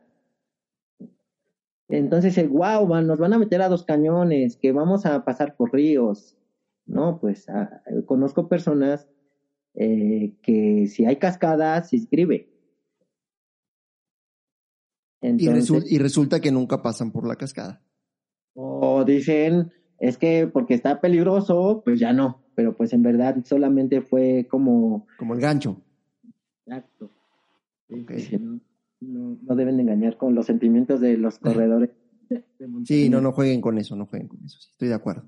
Entonces, wow, nos van a meter a dos cañones, que vamos a pasar por ríos. No, pues ah, conozco personas eh, que si hay cascadas, se inscribe. Y, resulta que nunca pasan por la cascada. O dicen, es que porque está peligroso, pues ya no. Pero pues en verdad solamente fue como... Como el gancho. Exacto. No, no, deben engañar con los sentimientos de los corredores. sí, no, no jueguen con eso, no jueguen con eso. estoy de acuerdo.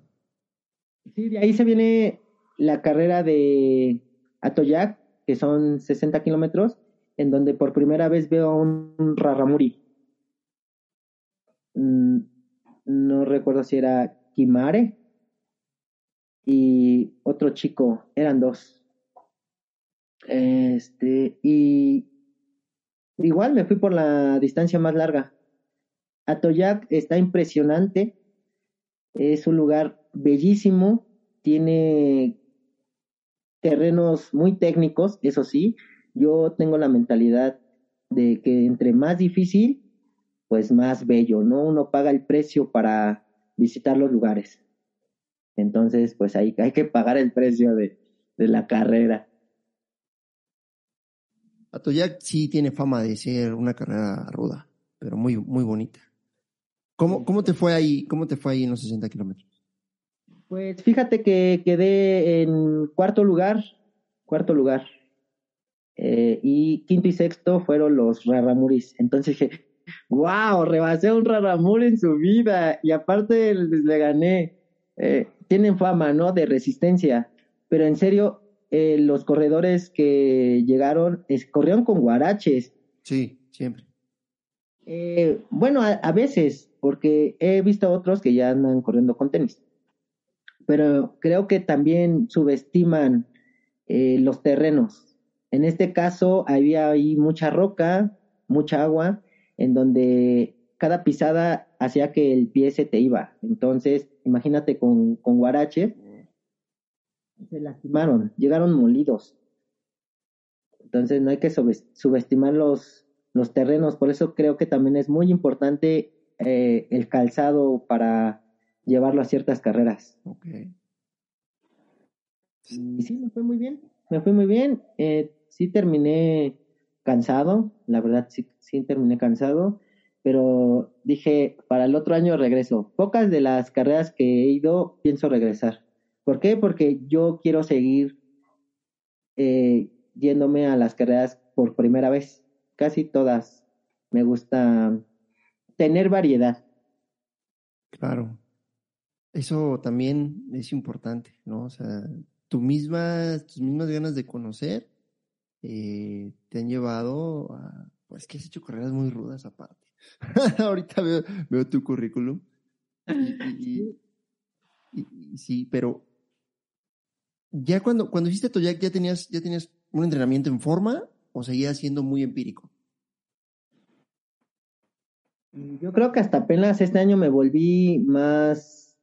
Sí, de ahí se viene la carrera de Atoyac, que son 60 kilómetros, en donde por primera vez veo a un Raramuri. Mm, no recuerdo si era Kimare y otro chico, eran dos. Este, y igual me fui por la distancia más larga. Atoyac está impresionante, es un lugar bellísimo, tiene terrenos muy técnicos, eso sí, yo tengo la mentalidad de que entre más difícil, pues más bello, ¿no? Uno paga el precio para visitar los lugares. Entonces, pues ahí hay que pagar el precio de, de la carrera. Atoyac sí tiene fama de ser una carrera ruda, pero muy, muy bonita. ¿Cómo, cómo te fue ahí? ¿Cómo te fue ahí en los 60 kilómetros? Pues fíjate que quedé en cuarto lugar, cuarto lugar. Eh, y quinto y sexto fueron los Raramuris. Entonces dije, wow, rebasé a un Raramur en su vida y aparte le gané. Eh, tienen fama, ¿no? De resistencia. Pero en serio, eh, los corredores que llegaron corrieron con guaraches. Sí, siempre. bueno, a, veces, porque he visto otros que ya andan corriendo con tenis pero creo que también subestiman eh, los terrenos. En este caso había ahí mucha roca, mucha agua, en donde cada pisada hacía que el pie se te iba. Entonces, imagínate con, con guarache, se lastimaron, llegaron molidos. Entonces, no hay que subestimar los, los terrenos. Por eso creo que también es muy importante eh, el calzado para llevarlo a ciertas carreras. Ok. Y sí, me fue muy bien, me fue muy bien. Eh, sí terminé cansado, la verdad sí, terminé cansado, pero dije, para el otro año regreso. Pocas de las carreras que he ido pienso regresar. ¿Por qué? Porque yo quiero seguir eh, yéndome a las carreras por primera vez. Casi todas. Me gusta tener variedad. Claro. Eso también es importante, ¿no? O sea, tu misma, tus mismas ganas de conocer eh, te han llevado a, pues que has hecho carreras muy rudas aparte. Ahorita veo, veo, tu currículum. Y, sí, pero ya cuando, cuando hiciste Toyak, ¿ya tenías, ¿ya tenías un entrenamiento en forma o seguías siendo muy empírico? Yo creo que hasta apenas este año me volví más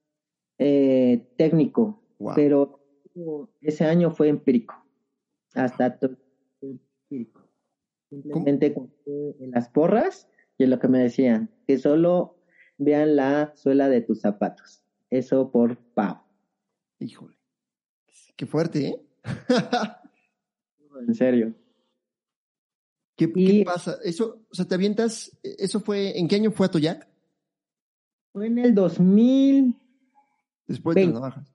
eh, técnico, pero ese año fue empírico. Hasta Simplemente en las porras y es lo que me decían, que solo vean la suela de tus zapatos. Eso por Pau. Híjole. Qué fuerte, ¿eh? en serio. ¿Qué, pasa? Eso, o sea, te avientas, eso fue, ¿en qué año fue a Toyac? Fue en el 2000. Después de las navajas.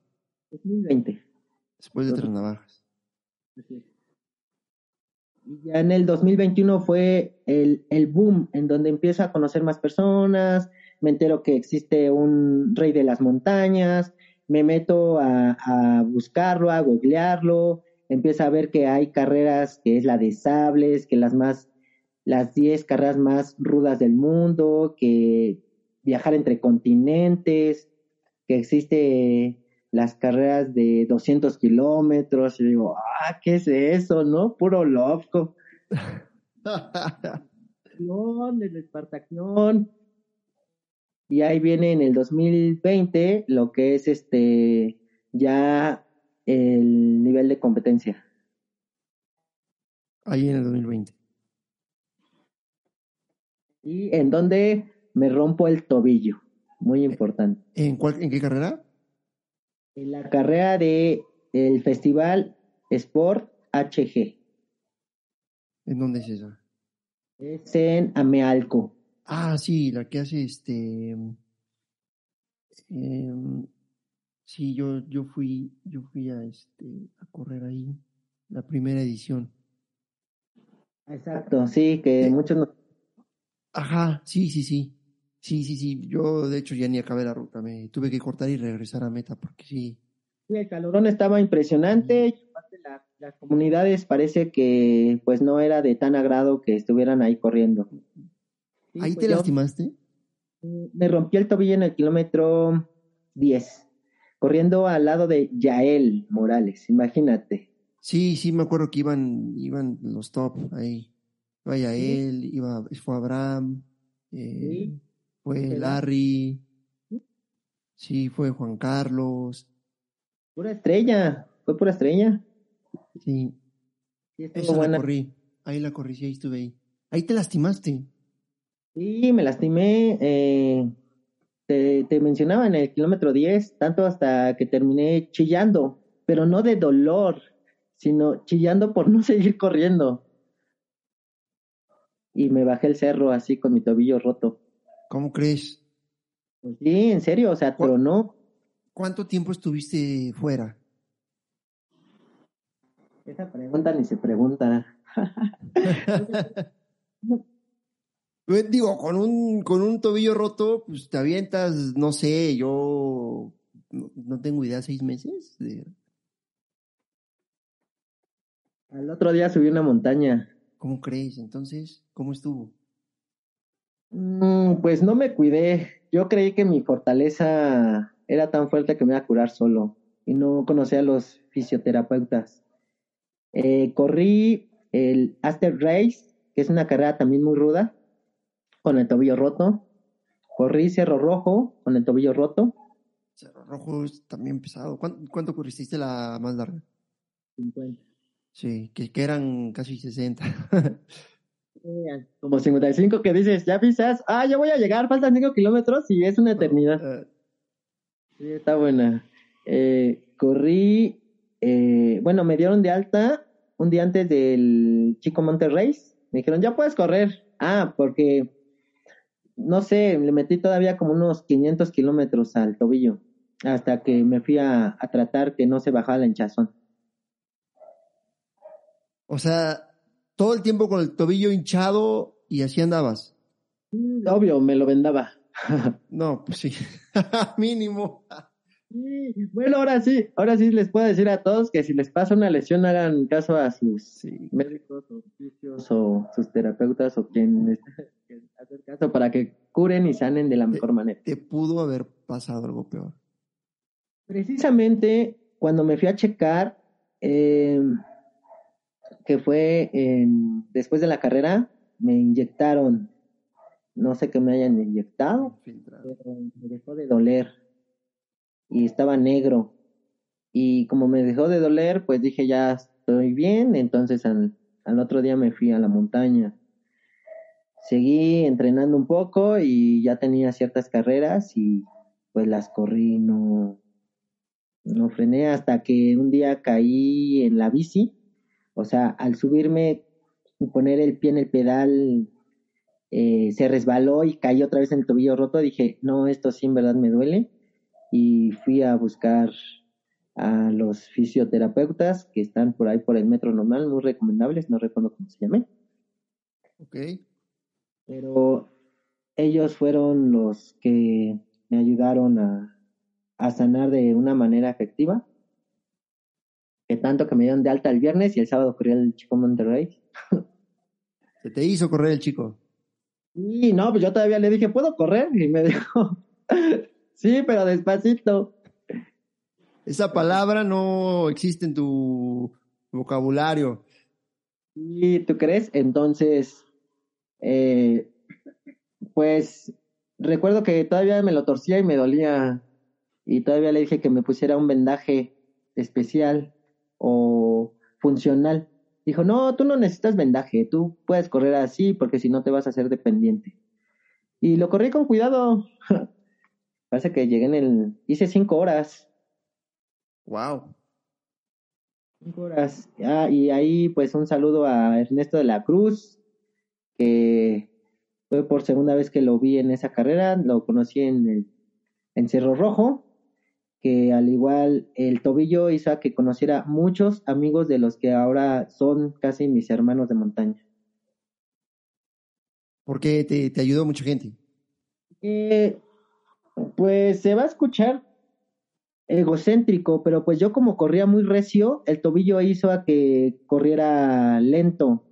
2020. Después de tres navajas. Ya en el 2021 fue el, el boom, en donde empiezo a conocer más personas, me entero que existe un rey de las montañas, me meto a, a buscarlo, a googlearlo, empieza a ver que hay carreras que es la de sables, que las más, las 10 carreras más rudas del mundo, que viajar entre continentes, que existe las carreras de 200 kilómetros, y digo, ah, ¿qué es eso, no? Puro loco. el Espartación. Y ahí viene en el 2020 lo que es este ya el nivel de competencia. Ahí en el 2020. Y en donde me rompo el tobillo. Muy importante. ¿En, cuál, en qué carrera? En la carrera de el Festival Sport HG. ¿En dónde es esa? Es en Amealco. Ah, sí, la que hace este. Eh, Sí, yo, yo fui, yo fui a este a correr ahí, la primera edición. Exacto, sí, que muchos no... Ajá, sí, sí, sí. Sí, sí, sí. Yo de hecho ya ni acabé la ruta, me tuve que cortar y regresar a meta porque sí. Sí, el calorón estaba impresionante aparte las comunidades parece que pues no era de tan agrado que estuvieran ahí corriendo. ¿Ahí pues te lastimaste? Me rompí el tobillo en el kilómetro 10 corriendo al lado de Yael Morales, imagínate. Sí, sí, me acuerdo que iban, iban los top ahí. Iba Yael, iba, fue Abraham, eh, fue Larry, sí, fue Juan Carlos. Pura estrella, fue pura estrella. Sí. sí Esa la corrí, ahí la corrí, sí, ahí estuve ahí. Ahí te lastimaste. Sí, me lastimé. Eh, te, mencionaba en el kilómetro 10, tanto hasta que terminé chillando, pero no de dolor, sino chillando por no seguir corriendo. Y me bajé el cerro así con mi tobillo roto. ¿Cómo crees? Pues sí, en serio, o sea, tronó. ¿Cuánto tiempo estuviste fuera? Esa pregunta ni se pregunta. Pues, digo, con un, con un tobillo roto, pues te avientas, no sé, yo no, tengo idea, seis meses. Al otro día subí una montaña. ¿Cómo crees? Entonces, ¿cómo estuvo? Mm, pues no me cuidé. Yo creí que mi fortaleza era tan fuerte que me iba a curar solo y no conocía a los fisioterapeutas. Eh, corrí el Aster Race, que es una carrera también muy ruda con el tobillo roto. Corrí Cerro Rojo con el tobillo roto. Cerro Rojo es también pesado. ¿Cuánto, corriste la más larga? 50. Sí, que, eran casi 60. Como 55 que dices, ya pisas, ah, ya voy a llegar, faltan 5 kilómetros y es una eternidad. Eh. Sí, está buena. Eh, corrí, eh, bueno, me dieron de alta un día antes del Chico Monterrey. Me dijeron, ya puedes correr. Ah, porque no sé, le metí todavía como unos 500 kilómetros al tobillo, hasta que me fui a, tratar que no se bajara la hinchazón. O sea, todo el tiempo con el tobillo hinchado y así andabas. Mm, obvio, me lo vendaba. no, pues sí, mínimo. Bueno, ahora sí, ahora sí les puedo decir a todos que si les pasa una lesión hagan caso a sus médicos o o sus terapeutas o quien hacer caso para que curen y sanen de la mejor manera. Te pudo haber pasado algo peor. Precisamente cuando me fui a checar, em, que fue después de la carrera, me inyectaron, no sé qué me hayan inyectado, pero me dejó de doler y estaba negro. y como me dejó de doler, pues dije ya estoy bien, entonces al, al otro día me fui a la montaña. Seguí entrenando un poco y ya tenía ciertas carreras y pues las corrí, no, no frené hasta que un día caí en la bici, o sea, al subirme y poner el pie en el pedal, eh, se resbaló y caí otra vez en el tobillo roto, dije, no, esto sí en verdad me duele, y fui a buscar a los fisioterapeutas que están por ahí por el metro normal, muy recomendables, no recuerdo cómo se llaman. Ok. Pero ellos fueron los que me ayudaron a, a sanar de una manera efectiva. Que tanto que me dieron de alta el viernes y el sábado corrí el Chico Monterrey. Se te hizo correr el chico. Y no, pues yo todavía le dije, ¿puedo correr? Y me dijo, sí, pero despacito. Esa palabra no existe en tu vocabulario. ¿Y tú crees? Entonces, eh, pues recuerdo que todavía me lo torcía y me dolía. Y todavía le dije que me pusiera un vendaje especial o funcional. Dijo, no, tú no necesitas vendaje, tú puedes correr así porque si no te vas a hacer dependiente. Y lo corrí con cuidado. Parece que llegué en el... Hice cinco horas. Wow. Cinco horas. Ah, y ahí pues un saludo a Ernesto de la Cruz, que fue por segunda vez que lo vi en esa carrera, lo conocí en, el, en Cerro Rojo, que al igual el tobillo hizo a que conociera muchos amigos de los que ahora son casi mis hermanos de montaña. ¿Por qué te, te ayudó mucha gente? Eh, pues se va a escuchar egocéntrico, pero pues yo como corría muy recio, el tobillo hizo a que corriera lento.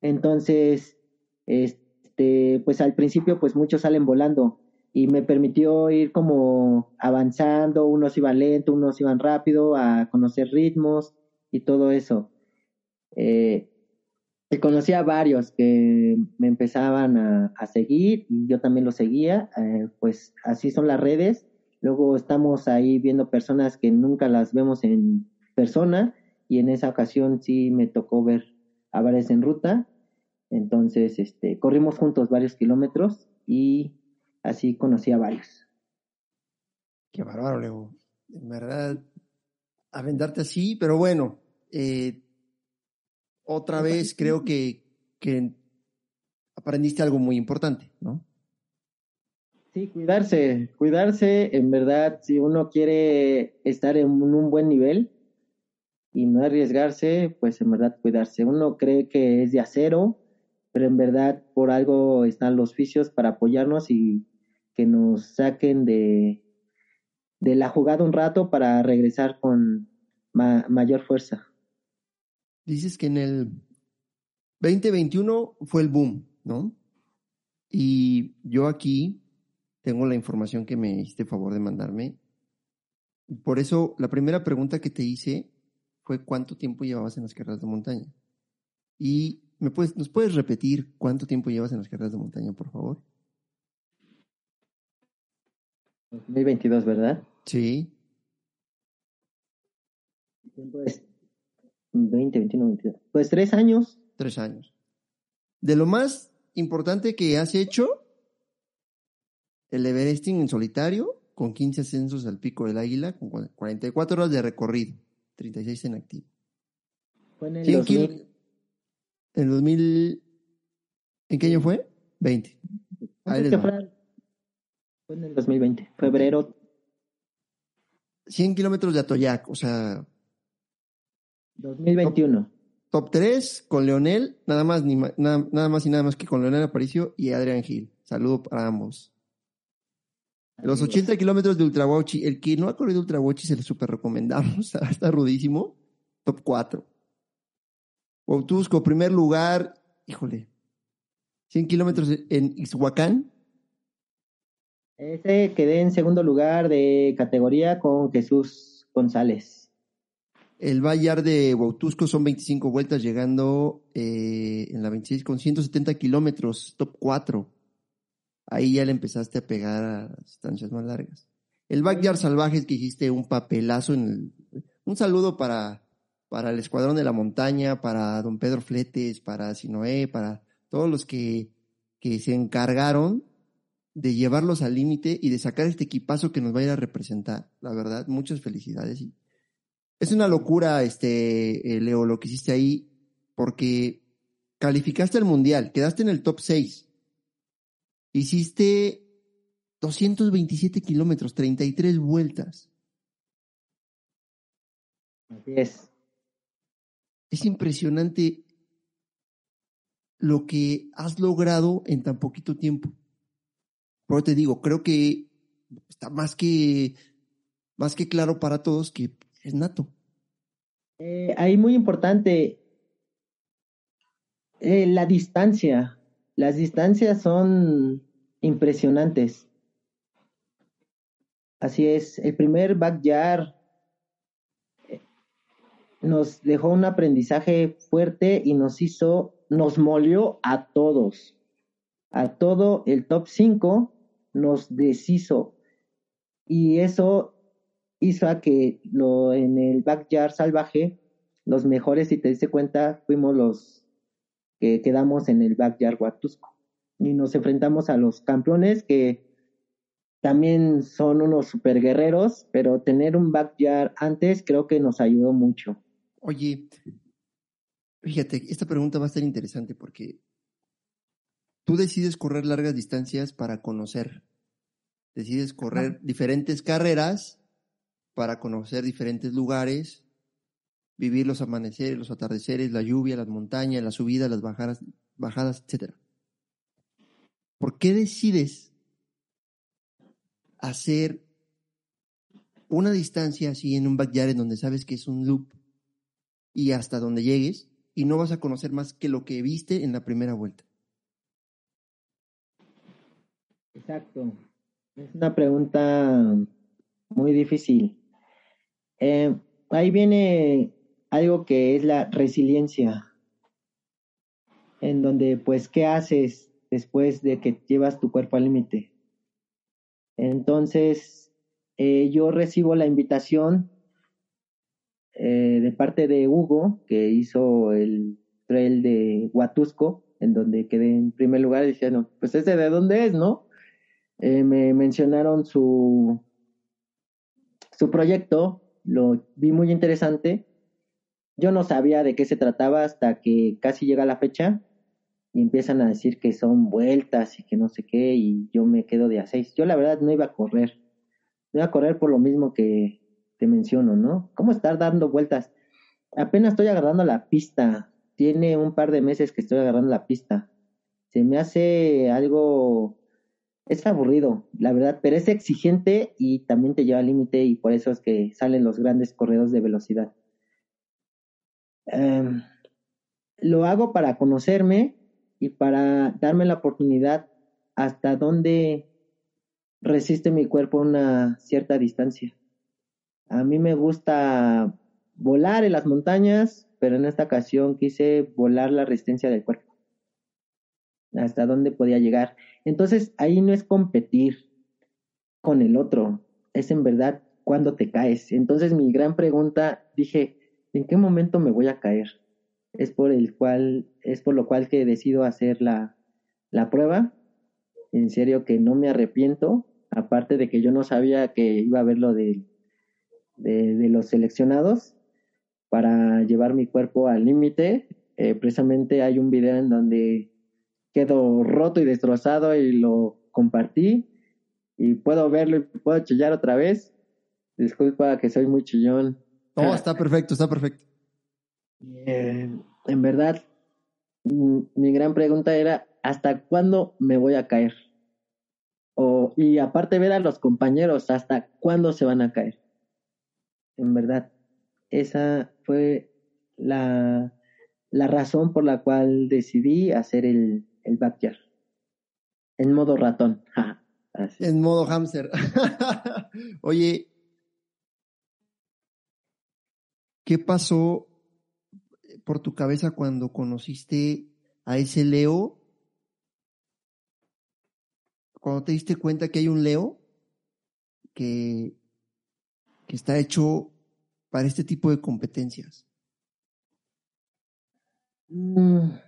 Entonces, este, pues al principio pues muchos salen volando y me permitió ir como avanzando, unos iban lento, unos iban rápido, a conocer ritmos y todo eso. Eh, conocí a varios que me empezaban a, a seguir y yo también los seguía, eh, pues así son las redes. Luego estamos ahí viendo personas que nunca las vemos en persona y en esa ocasión sí me tocó ver a varias en ruta. Entonces, este, corrimos juntos varios kilómetros y así conocí a varios. Qué bárbaro, Leo. En verdad, aventarte así, pero bueno, eh, otra vez creo que, que aprendiste algo muy importante, ¿no? Sí, cuidarse, cuidarse, en verdad, si uno quiere estar en un buen nivel y no arriesgarse, pues en verdad cuidarse. Uno cree que es de acero, pero en verdad por algo están los oficios para apoyarnos y que nos saquen de, de la jugada un rato para regresar con ma mayor fuerza. Dices que en el 2021 fue el boom, ¿no? Y yo aquí tengo la información que me hiciste favor de mandarme. Por eso, la primera pregunta que te hice fue cuánto tiempo llevabas en las carreras de montaña. Y me puedes, ¿nos puedes repetir cuánto tiempo llevas en las carreras de montaña, por favor? 2022, ¿verdad? Sí. Pues 20, 21, 22. Pues tres años. Tres años. De lo más importante que has hecho, el Everesting en solitario, con 15 ascensos al pico del águila, con 44 horas de recorrido, 36 en activo. Fue en el 2000. En 2000. ¿En qué año fue? 20. Ahí les fue, fue en el 2020, febrero. 100 kilómetros de Atoyac, o sea. 2021. Top, top 3 con Leonel, nada más, ni, nada, nada más y nada más que con Leonel Aparicio y Adrián Gil. Saludo para ambos. Los 80 kilómetros de Ultrawochi, el que no ha corrido Ultrawochi se lo super recomendamos, está rudísimo. Top 4. Outusco, primer lugar, híjole, 100 kilómetros en Ixhuacán. Ese quedé en segundo lugar de categoría con Jesús González. El Vallar de Huautusco son 25 vueltas, llegando eh, en la 26 con 170 kilómetros, top 4. Ahí ya le empezaste a pegar a distancias más largas. El Backyard Salvajes que hiciste un papelazo en el Un saludo para, para el Escuadrón de la Montaña, para don Pedro Fletes, para Sinoé, para todos los que, que se encargaron de llevarlos al límite y de sacar este equipazo que nos va a ir a representar. La verdad, muchas felicidades. Es una locura, este, eh, Leo, lo que hiciste ahí, porque calificaste al mundial, quedaste en el top 6. Hiciste 227 kilómetros, 33 vueltas. Así es. Es impresionante lo que has logrado en tan poquito tiempo. Pero te digo, creo que está más que, más que claro para todos que es nato. Eh, ahí muy importante, eh, la distancia. Las distancias son impresionantes. Así es, el primer backyard eh, nos dejó un aprendizaje fuerte y nos hizo, nos molió a todos. A todo el top 5 nos deshizo. Y eso hizo a que lo, en el backyard salvaje, los mejores, si te diste cuenta, fuimos los que quedamos en el backyard Huatusco. Y nos enfrentamos a los campeones que también son unos super guerreros, pero tener un backyard antes creo que nos ayudó mucho. Oye, fíjate, esta pregunta va a ser interesante porque tú decides correr largas distancias para conocer, decides correr diferentes carreras para conocer diferentes lugares, vivir los amaneceres, los atardeceres, la lluvia, las montañas, las subidas, las bajadas, bajadas, etc. ¿Por qué decides hacer una distancia así en un backyard en donde sabes que es un loop y hasta donde llegues y no vas a conocer más que lo que viste en la primera vuelta? Exacto. Es una pregunta muy difícil. Eh, ahí viene algo que es la resiliencia, en donde pues, ¿qué haces después de que llevas tu cuerpo al límite? Entonces, eh, yo recibo la invitación eh, de parte de Hugo, que hizo el trail de Huatusco, en donde quedé en primer lugar, no, pues ese de dónde es, ¿no? Me mencionaron su, su proyecto lo vi muy interesante. Yo no sabía de qué se trataba hasta que casi llega la fecha y empiezan a decir que son vueltas y que no sé qué y yo me quedo de a seis. Yo la verdad no iba a correr. No iba a correr por lo mismo que te menciono, ¿no? ¿Cómo estar dando vueltas? Apenas estoy agarrando la pista. Tiene un par de meses que estoy agarrando la pista. Se me hace algo es aburrido, la verdad, pero es exigente y también te lleva al límite y por eso es que salen los grandes corredores de velocidad. Em, lo hago para conocerme y para darme la oportunidad hasta dónde resiste mi cuerpo una cierta distancia. A mí me gusta volar en las montañas, pero en esta ocasión quise volar la resistencia del cuerpo hasta dónde podía llegar. Entonces ahí no es competir con el otro, es en verdad cuando te caes. Entonces mi gran pregunta, dije, ¿en qué momento me voy a caer? Es por el cual, es por lo cual que decido hacer la, la prueba. En serio que no me arrepiento, aparte de que yo no sabía que iba a ver lo de, de, los seleccionados para llevar mi cuerpo al límite. Eh, precisamente hay un video en donde quedó roto y destrozado y lo compartí y puedo verlo y puedo chillar otra vez. Disculpa que soy muy chillón. No, está perfecto, está perfecto. Eh, en verdad, mi gran pregunta era, ¿hasta cuándo me voy a caer? O, y aparte ver a los compañeros, ¿hasta cuándo se van a caer? En verdad, esa fue la, la razón por la cual decidí hacer el, el backyard. En modo ratón. En modo hamster. Oye, ¿qué pasó por tu cabeza cuando conociste a ese Leo? Cuando te diste cuenta que hay un Leo que, que está hecho para este tipo de competencias? Mm.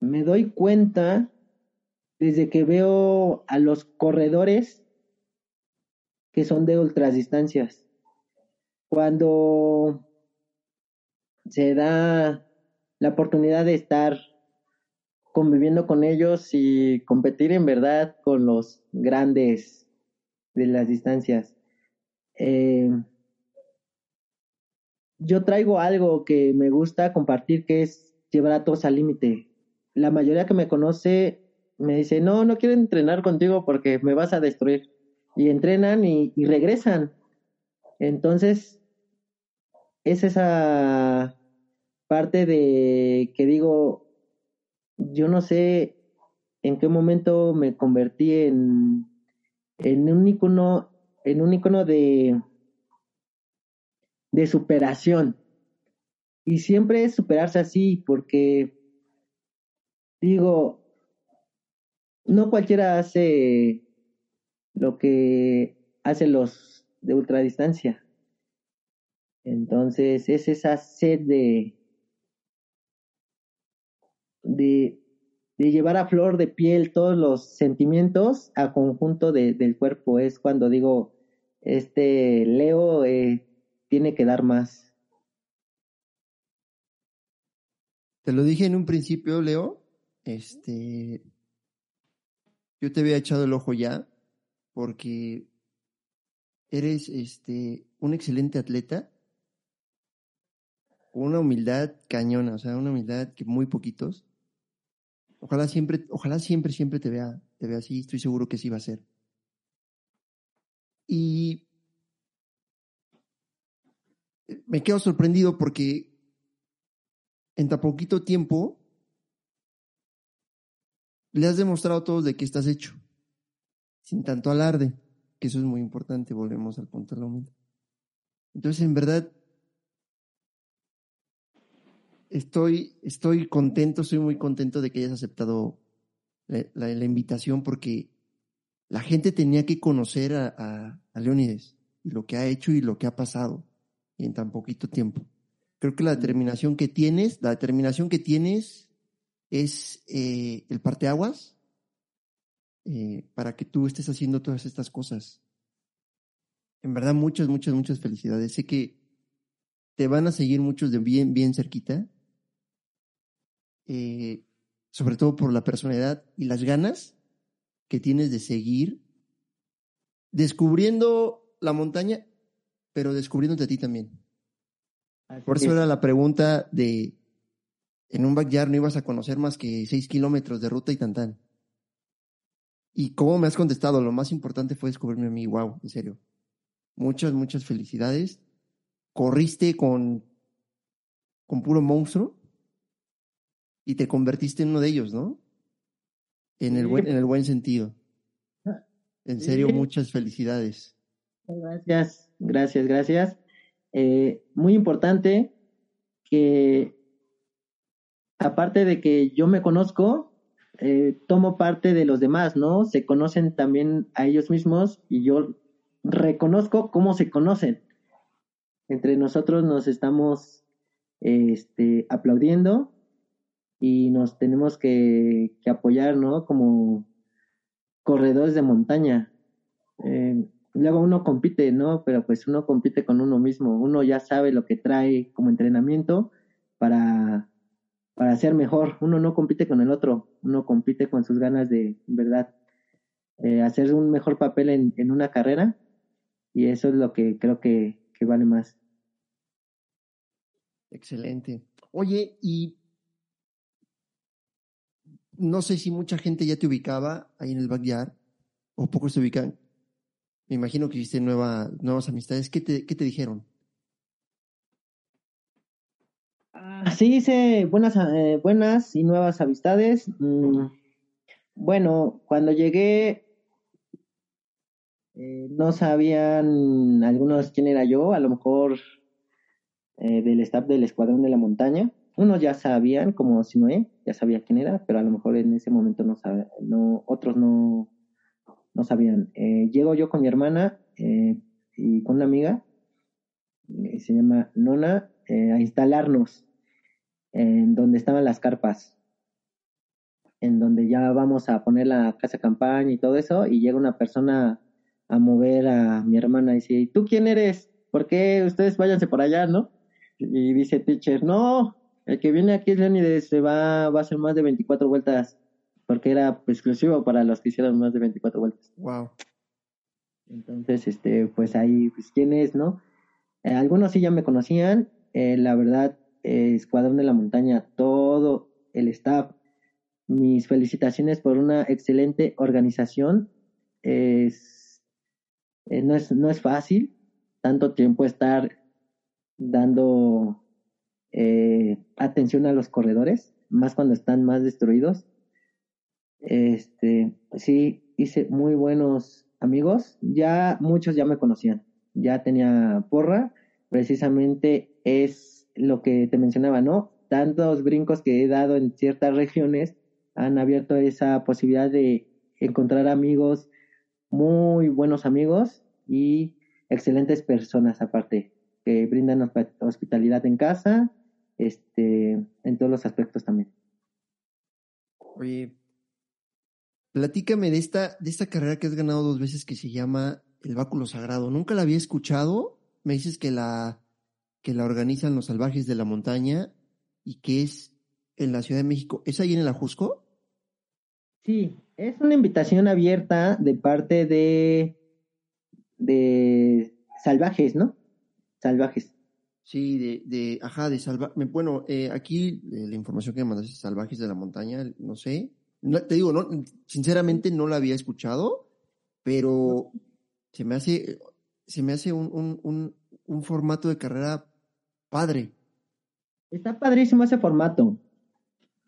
Me doy cuenta desde que veo a los corredores que son de ultradistancias. Cuando se da la oportunidad de estar conviviendo con ellos y competir en verdad con los grandes de las distancias. Eh, yo traigo algo que me gusta compartir que es llevar a todos al límite. La mayoría que me conoce me dice, no, no quiero entrenar contigo porque me vas a destruir. Y entrenan y, y regresan. Entonces, es esa parte de que digo, yo no sé en qué momento me convertí en, en un icono, en un icono de, de superación. Y siempre es superarse así, porque digo, no cualquiera hace lo que hacen los de ultradistancia. Entonces es esa sed de, de, llevar a flor de piel todos los sentimientos a conjunto del cuerpo. Es cuando digo, este Leo eh, tiene que dar más. Te lo dije en un principio, Leo. Este, yo te había echado el ojo ya porque eres este un excelente atleta una humildad cañona, o sea, una humildad que muy poquitos. Ojalá siempre, ojalá siempre, siempre te vea, te vea así, estoy seguro que sí va a ser. Y me quedo sorprendido porque en tan poquito tiempo le has demostrado a todos de qué estás hecho, sin tanto alarde, que eso es muy importante, volvemos al punto de la humildad. Entonces, en verdad, estoy, estoy contento, estoy muy contento de que hayas aceptado la, invitación porque la gente tenía que conocer a, a, Leónides y lo que ha hecho y lo que ha pasado en tan poquito tiempo. Creo que la determinación que tienes, la determinación que tienes es eh, el parteaguas eh, para que tú estés haciendo todas estas cosas. En verdad, muchas, muchas, muchas felicidades. Sé que te van a seguir muchos de bien, bien cerquita eh, sobre todo por la personalidad y las ganas que tienes de seguir descubriendo la montaña, pero descubriéndote a ti también. por eso era la pregunta de, en un backyard no ibas a conocer más que seis kilómetros de ruta y tan Y como me has contestado, lo más importante fue descubrirme a mí, wow, en serio. Muchas, muchas felicidades. Corriste con, con puro monstruo y te convertiste en uno de ellos, ¿no? En el buen, en el buen sentido. En serio, muchas felicidades. Gracias, gracias, gracias. Eh, muy importante que, aparte de que yo me conozco, eh, tomo parte de los demás, ¿no? Se conocen también a ellos mismos y yo reconozco cómo se conocen. Entre nosotros nos estamos este, aplaudiendo y nos tenemos que, apoyar, ¿no? Como corredores de montaña. Eh, luego uno compite, ¿no? Pero pues uno compite con uno mismo, uno ya sabe lo que trae como entrenamiento para, para ser mejor, uno no compite con el otro, uno compite con sus ganas de, verdad, eh, hacer un mejor papel en, en, una carrera y eso es lo que creo que, que vale más. Excelente. Oye, y no sé si mucha gente ya te ubicaba ahí en el backyard o pocos te ubican. Me imagino que hiciste nueva, nuevas amistades. ¿Qué te, qué te dijeron? Ah, sí, hice buenas, eh, buenas y nuevas amistades. Mm, bueno, cuando llegué eh, no sabían algunos quién era yo, a lo mejor eh, del staff del Escuadrón de la Montaña. Unos ya sabían, como Sinoé, ya sabía quién era, pero a lo mejor en ese momento no sabía, no, otros no, no sabían. Eh, llego yo con mi hermana eh, y con una amiga se llama Nona, a instalarnos en donde estaban las carpas, en donde ya vamos a poner la casa campaña y todo eso, y llega una persona a mover a mi hermana y dice, ¿tú quién eres? ¿Por qué ustedes váyanse por allá, no? Y dice teacher, no, el que viene aquí es Leonides, se va, va a hacer más de 24 vueltas, porque era exclusivo para los que hicieron más de 24 vueltas. Wow. Entonces, este, pues ahí, pues, ¿quién es, no? Eh, algunos sí ya me conocían, eh, la verdad, eh, Escuadrón de la Montaña, todo el staff, mis felicitaciones por una excelente organización. Es, no, es, no es fácil tanto tiempo estar dando atención a los corredores, más cuando están más destruidos. Este, sí, hice muy buenos amigos, ya muchos ya me conocían, ya tenía porra, precisamente es lo que te mencionaba, ¿no? Tantos brincos que he dado en ciertas regiones han abierto esa posibilidad de encontrar amigos, muy buenos amigos y excelentes personas aparte, que brindan hospitalidad en casa, este, en todos los aspectos también. Oye, platícame de esta, de esta carrera que has ganado dos veces que se llama el Báculo Sagrado. Nunca la había escuchado. Me dices que la, que la organizan los salvajes de la montaña y que es en la Ciudad de México. ¿Es ahí en el Ajusco? Sí, es una invitación abierta de parte de, de salvajes, ¿no? Salvajes. Sí, de, de ajá, de salvajes. Bueno, eh, aquí eh, la información que me mandaste es salvajes de la montaña, no sé. te digo, no, sinceramente no la había escuchado, pero se me hace, se me hace un, un, un, un formato de carrera padre. Está padrísimo ese formato.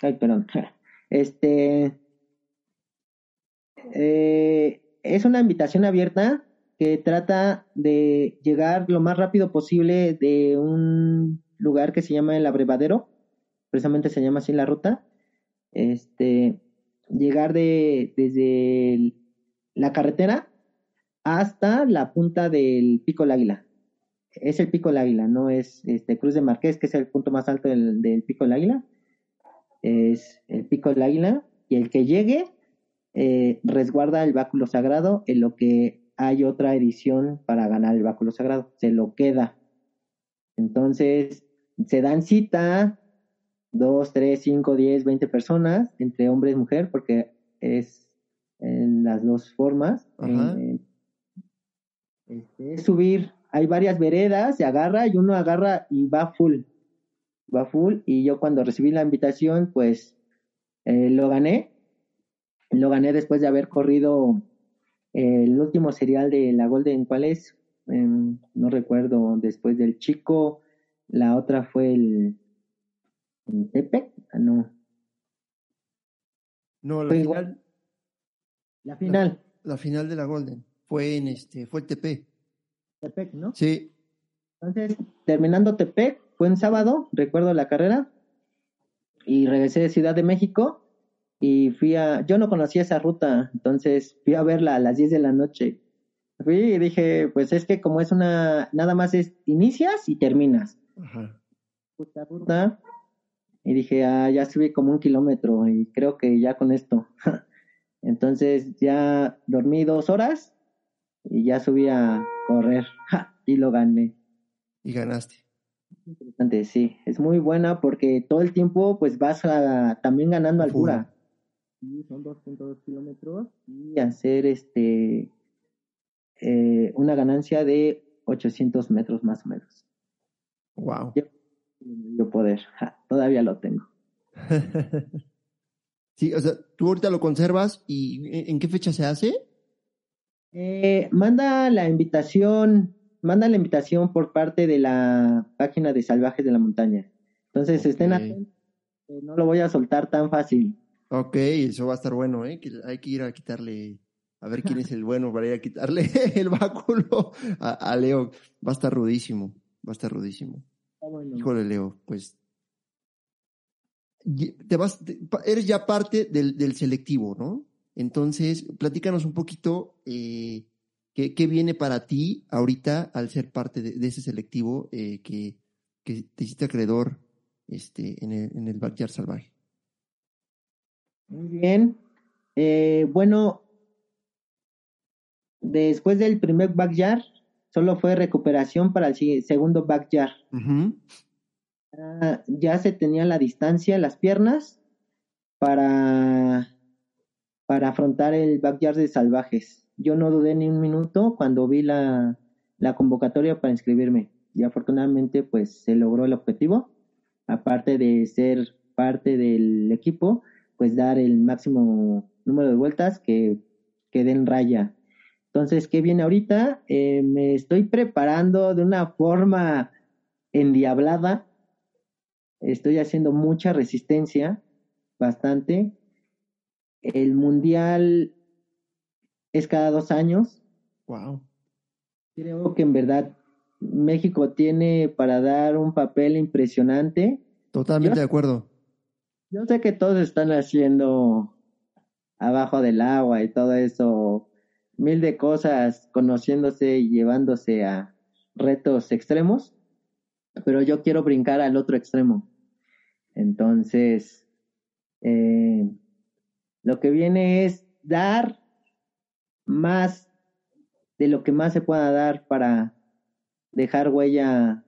Ay, perdón. Este. Eh, es una invitación abierta que trata de llegar lo más rápido posible de un lugar que se llama el abrevadero, precisamente se llama así la ruta, este, llegar de, desde la carretera hasta la punta del Pico del Águila. Es el Pico del Águila, no es este Cruz de Marqués, que es el punto más alto del, del Pico del Águila. Es el Pico del Águila y el que llegue eh, resguarda el báculo sagrado en lo que hay otra edición para ganar el báculo sagrado. Se lo queda. Entonces, se dan cita dos, tres, cinco, diez, veinte personas, entre hombre y mujer, porque es en las dos formas. Este, es subir, hay varias veredas, se agarra y uno agarra y va full. Va full. Y yo cuando recibí la invitación, pues eh, lo gané. Lo gané después de haber corrido el último serial de la Golden, ¿cuál es? Em, no recuerdo, después del chico, la otra fue el, Tepec, ah, no. No, la final. La final. La, final de la Golden. Fue en este, fue el Tepec. Tepec, ¿no? Sí. Entonces, terminando Tepec, fue en sábado, recuerdo la carrera, y regresé de Ciudad de México y fui a, yo no conocía esa ruta, entonces fui a verla a las 10 de la noche. Fui y dije, pues es que como es una, nada más es, inicias y terminas. Ajá. ruta, y dije, ah, ya subí como un kilómetro y creo que ya con esto. entonces ya dormí dos horas y ya subí a correr y lo gané. Y ganaste. Interesante, sí, es muy buena porque todo el tiempo pues vas a, también ganando altura son 2.2 kilómetros y hacer este eh, una ganancia de 800 metros más o menos. Wow. Yo, poder, todavía lo tengo. sí, o sea, tú ahorita lo conservas y ¿en qué fecha se hace? Eh, manda la invitación, manda la invitación por parte de la página de Salvajes de la Montaña. Entonces estén atentos, no lo voy a soltar tan fácil. Ok, eso va a estar bueno, ¿eh? Que hay que ir a quitarle, a ver quién es el bueno para ir a quitarle el báculo a, Leo. Va a estar rudísimo, va a estar rudísimo. Híjole, Leo, pues te vas, eres ya parte del, del, selectivo, ¿no? Entonces, platícanos un poquito, eh, ¿Qué, qué viene para ti ahorita al ser parte de, ese selectivo eh, que, que, te hiciste acreedor este, en, el, en el Backyard Salvaje? Muy bien. Eh, bueno, después del primer backyard, solo fue recuperación para el segundo backyard. Ah, ya se tenía la distancia, las piernas, para, para afrontar el backyard de salvajes. Yo no dudé ni un minuto cuando vi la, la convocatoria para inscribirme. Y afortunadamente, pues se logró el objetivo. Aparte de ser parte del equipo, pues dar el máximo número de vueltas que quede en raya entonces, ¿qué viene ahorita? Eh, me estoy preparando de una forma endiablada. Estoy haciendo mucha resistencia, bastante. El mundial es cada dos años. Wow. Creo que en verdad México tiene para dar un papel impresionante. Totalmente de acuerdo. Yo sé que todos están haciendo abajo del agua y todo eso mil de cosas conociéndose y llevándose a retos extremos, pero yo quiero brincar al otro extremo. Entonces, eh, lo que viene es dar más de lo que más se pueda dar para dejar huella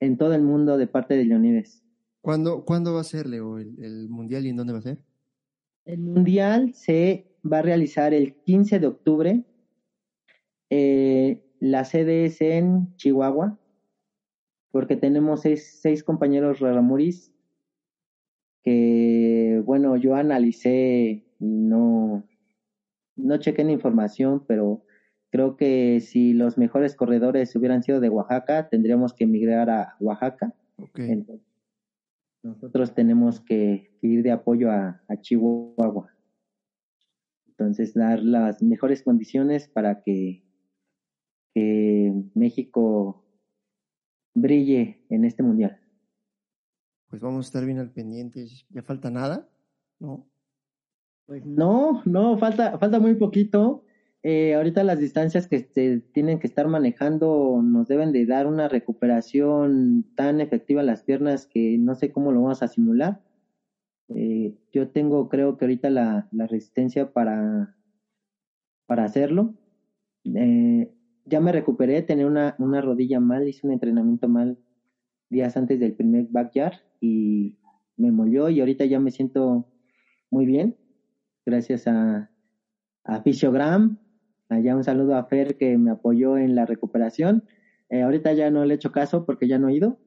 en todo el mundo de parte de Leonides. ¿Cuándo, ¿cuándo va a ser, Leo, el, el mundial y en dónde va a ser? El mundial se va a realizar el 15 de octubre. Eh, la sede es en Chihuahua, porque tenemos seis, compañeros raramuris que, bueno, yo analicé y no, no chequé la información, pero creo que si los mejores corredores hubieran sido de Oaxaca, tendríamos que emigrar a Oaxaca. nosotros tenemos que, ir de apoyo a Chihuahua. Entonces, dar las mejores condiciones para que, México brille en este mundial. Pues vamos a estar bien al pendiente. ¿Ya falta nada? ¿No? Pues no, no, falta, falta muy poquito. Eh, ahorita las distancias que se tienen que estar manejando nos deben de dar una recuperación tan efectiva a las piernas que no sé cómo lo vamos a simular. Eh, yo tengo, creo que ahorita la, resistencia para, para hacerlo. Eh, ya me recuperé, tenía una, una rodilla mal, hice un entrenamiento mal días antes del primer backyard y me molió y ahorita ya me siento muy bien, gracias a, a Fisiogram. Allá un saludo a Fer que me apoyó en la recuperación. Eh, ahorita ya no le he hecho caso porque ya no he ido.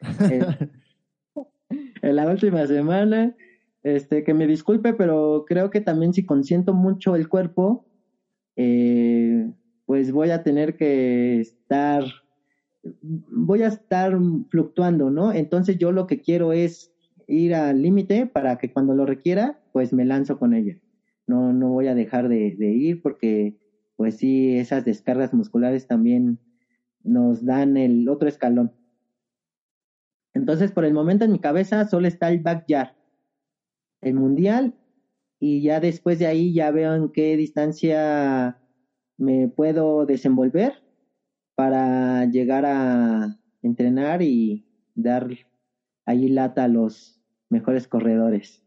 en la última semana. Este, que me disculpe, pero creo que también si consiento mucho el cuerpo, eh, pues voy a tener que estar, voy a estar fluctuando, ¿no? Entonces yo lo que quiero es ir al límite para que cuando lo requiera, pues me lanzo con ella. No, no voy a dejar de, de ir porque, pues sí, esas descargas musculares también nos dan el otro escalón. Entonces, por el momento en mi cabeza solo está el backyard, el mundial, y ya después de ahí ya veo en qué distancia me puedo desenvolver para llegar a entrenar y dar ahí lata a los mejores corredores.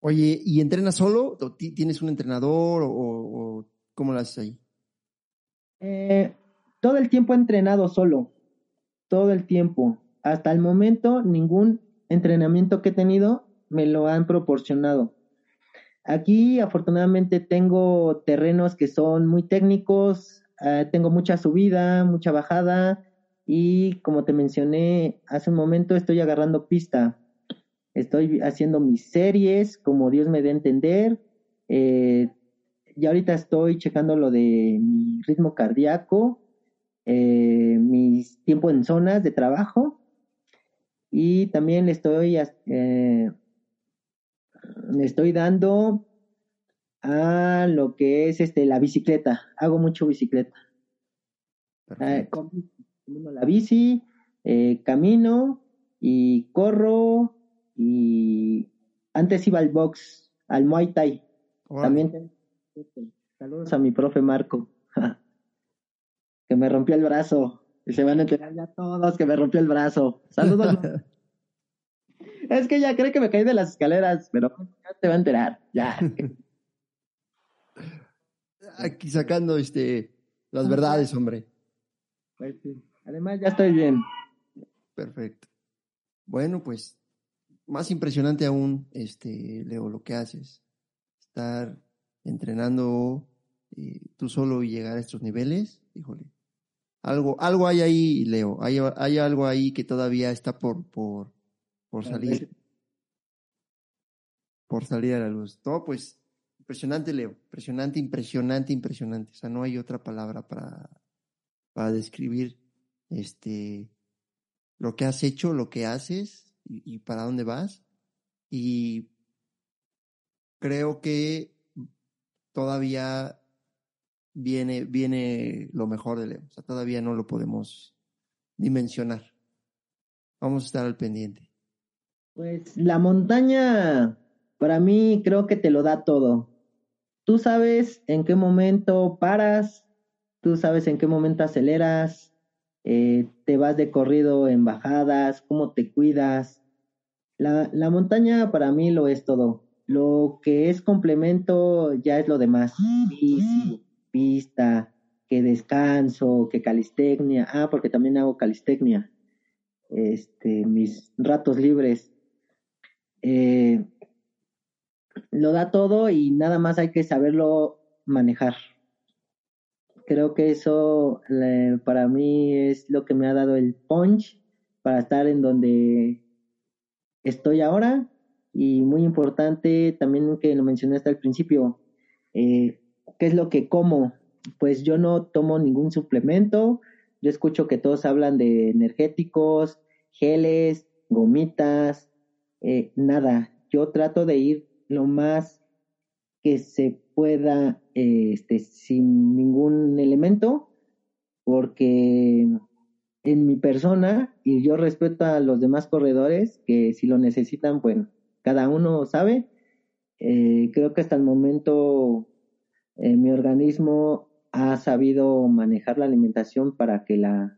Oye, ¿y entrenas solo? ¿Tienes un entrenador o, cómo lo haces ahí? Eh, todo el tiempo he entrenado solo, todo el tiempo hasta el momento ningún entrenamiento que he tenido me lo han proporcionado. Aquí afortunadamente tengo terrenos que son muy técnicos, eh, tengo mucha subida, mucha bajada y como te mencioné hace un momento estoy agarrando pista. Estoy haciendo mis series como Dios me dé a entender. Eh, y ahorita estoy checando lo de mi ritmo cardíaco, eh, mis tiempos en zonas de trabajo y también le estoy, eh, estoy dando a lo que es este la bicicleta. Hago mucho bicicleta. Eh, la bici, eh, camino y corro y antes iba al box, al Muay Thai. También Saludos a mi profe Marco, que me rompió el brazo. Y se van a enterar ya todos que me rompió el brazo. Saludos. es que ya cree que me caí de las escaleras, pero ya te va a enterar, ya. Aquí sacando este las verdades, hombre. Pues sí. Además, ya estoy bien. Perfecto. Bueno, pues más impresionante aún, este, Leo, lo que haces. Estar entrenando eh, tú solo y llegar a estos niveles, híjole. Algo, algo hay ahí, Leo. Hay, hay algo ahí que todavía está por, por, por salir. Por salir a la luz. No, pues, impresionante, Leo. Impresionante, impresionante, impresionante. O sea, no hay otra palabra para, para describir este lo que has hecho, lo que haces y, para dónde vas. Y creo que todavía viene, viene lo mejor de Leo. O sea, todavía no lo podemos dimensionar. Vamos a estar al pendiente. Pues la montaña, para mí, creo que te lo da todo. Tú sabes en qué momento paras, tú sabes en qué momento aceleras, eh, te vas de corrido en bajadas, cómo te cuidas. La, la montaña para mí lo es todo. Lo que es complemento ya es lo demás. Bici, pista, que descanso, que calistecnia. Ah, porque también hago calistecnia. Este, mis ratos libres. Eh, lo da todo y nada más hay que saberlo manejar creo que eso para mí es lo que me ha dado el punch para estar en donde estoy ahora y muy importante también que lo mencionaste al principio, eh, ¿qué es lo que como? Pues yo no tomo ningún suplemento, yo escucho que todos hablan de energéticos, geles, gomitas, eh, nada, yo trato de ir lo más que se pueda este, sin ningún elemento, porque en mi persona, y yo respeto a los demás corredores, que si lo necesitan, bueno, cada uno sabe, eh, creo que hasta el momento eh, mi organismo ha sabido manejar la alimentación para que la,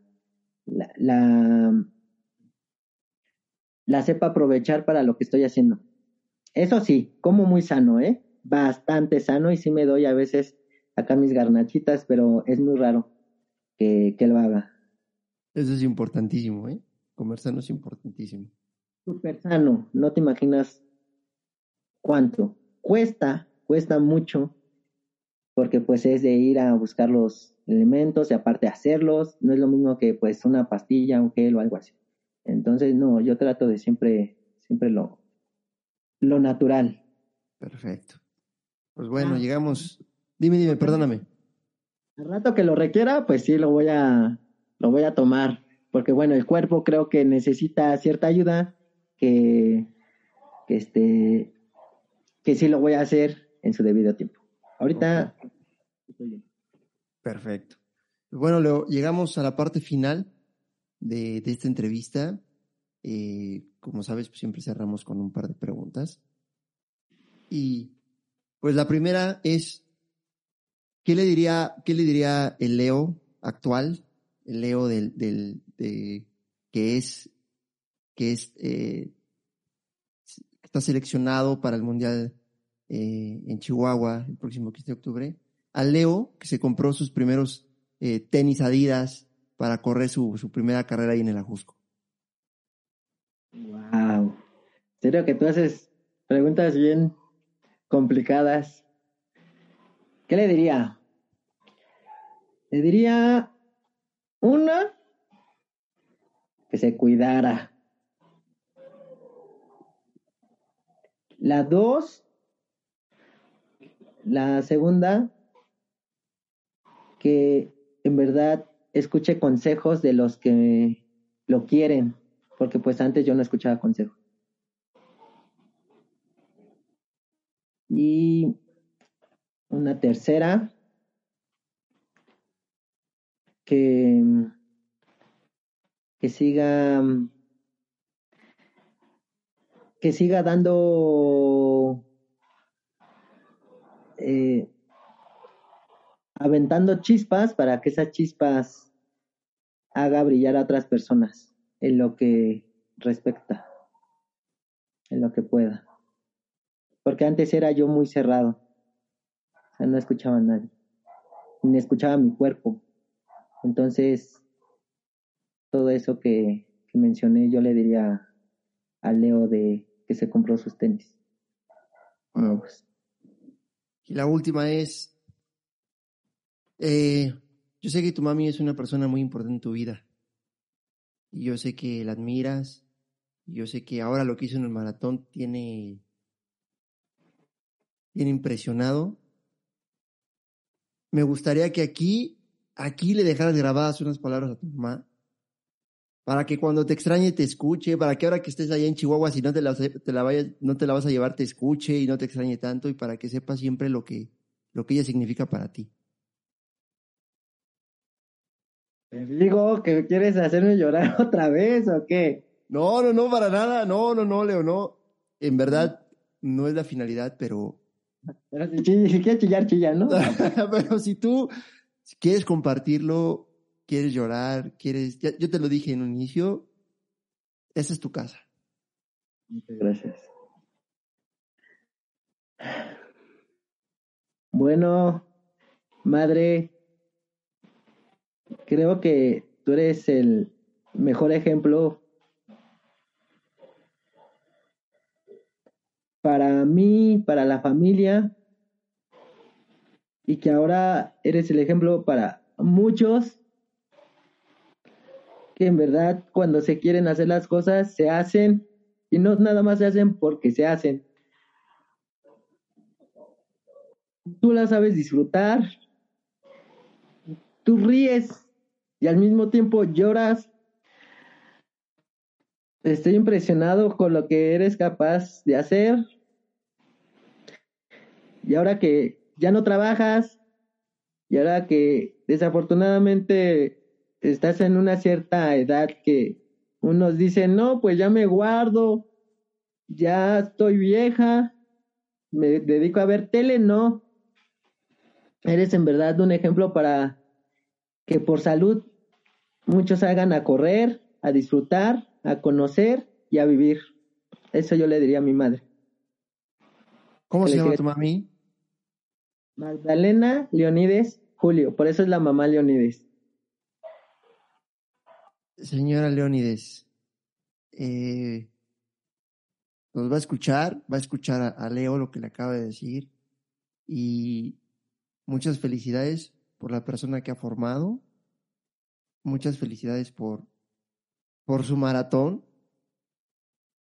la, la sepa aprovechar para lo que estoy haciendo. Eso sí, como muy sano, ¿eh? bastante sano y sí me doy a veces acá mis garnachitas, pero es muy raro que, que lo haga. Eso es importantísimo, ¿eh? Comer sano es importantísimo. Súper sano, no te imaginas cuánto. Cuesta, cuesta mucho, porque pues es de ir a buscar los elementos y aparte hacerlos, no es lo mismo que pues una pastilla, un gel o algo así. Entonces, no, yo trato de siempre, siempre lo, lo natural. Perfecto. Pues bueno, ah. llegamos. Dime, dime, perdóname. Al rato que lo requiera, pues sí lo voy a lo voy a tomar, porque bueno, el cuerpo creo que necesita cierta ayuda que, que este que sí lo voy a hacer en su debido tiempo. Ahorita Perfecto. Bueno, Leo, llegamos a la parte final de, de esta entrevista. Eh, como sabes, pues siempre cerramos con un par de preguntas. Y pues la primera es, ¿qué le diría, qué le diría el Leo actual, el Leo del, del de, que es, que es, eh, está seleccionado para el Mundial eh, en Chihuahua el próximo 15 de octubre, al Leo que se compró sus primeros eh, tenis Adidas para correr su, su primera carrera ahí en el Ajusco? Wow. Serio que tú haces preguntas bien complicadas. ¿Qué le diría? Le diría una que se cuidara. La dos, la segunda, que en verdad escuche consejos de los que lo quieren, porque pues antes yo no escuchaba consejos. Y una tercera que, que siga que siga dando eh, aventando chispas para que esas chispas haga brillar a otras personas en lo que respecta, en lo que pueda. Porque antes era yo muy cerrado, o sea, no escuchaba a nadie, ni escuchaba mi cuerpo. Entonces, todo eso que, mencioné, yo le diría a Leo de que se compró sus tenis. Pues. Y la última es, eh, yo sé que tu mami es una persona muy importante en tu vida. Y yo sé que la admiras. Y yo sé que ahora lo que hizo en el maratón tiene, tiene impresionado. Me gustaría que aquí, aquí le dejaras grabadas unas palabras a tu mamá para que cuando te extrañe te escuche, para que ahora que estés allá en Chihuahua, si no te la, vayas, no te la vas a llevar, te escuche y no te extrañe tanto, y para que sepas siempre lo que, lo que ella significa para ti. Te digo que quieres hacerme llorar otra vez o qué? No, no, no, para nada, no, no, no, Leo, no. En verdad, no es la finalidad, pero. Pero si, quieres chillar, chilla, ¿no? pero si tú quieres compartirlo, quieres llorar, quieres, yo te lo dije en un inicio, esa es tu casa. Muchas gracias. Bueno, madre, creo que tú eres el mejor ejemplo para mí, para la familia, y que ahora eres el ejemplo para muchos que en verdad cuando se quieren hacer las cosas se hacen y no nada más se hacen porque se hacen. Tú la sabes disfrutar, tú ríes y al mismo tiempo lloras. Estoy impresionado con lo que eres capaz de hacer. Y ahora que ya no trabajas, y ahora que desafortunadamente estás en una cierta edad que unos dicen, no, pues ya me guardo, ya estoy vieja, me dedico a ver tele, no. Eres en verdad un ejemplo para que por salud muchos salgan a correr, a disfrutar, a conocer y a vivir. Eso yo le diría a mi madre. ¿Cómo se llama tu mami? Magdalena Leonides Julio, por eso es la mamá Leonides. Señora Leónides, eh, nos va a escuchar, va a escuchar a, Leo lo que le acaba de decir y muchas felicidades por la persona que ha formado, muchas felicidades por, por su maratón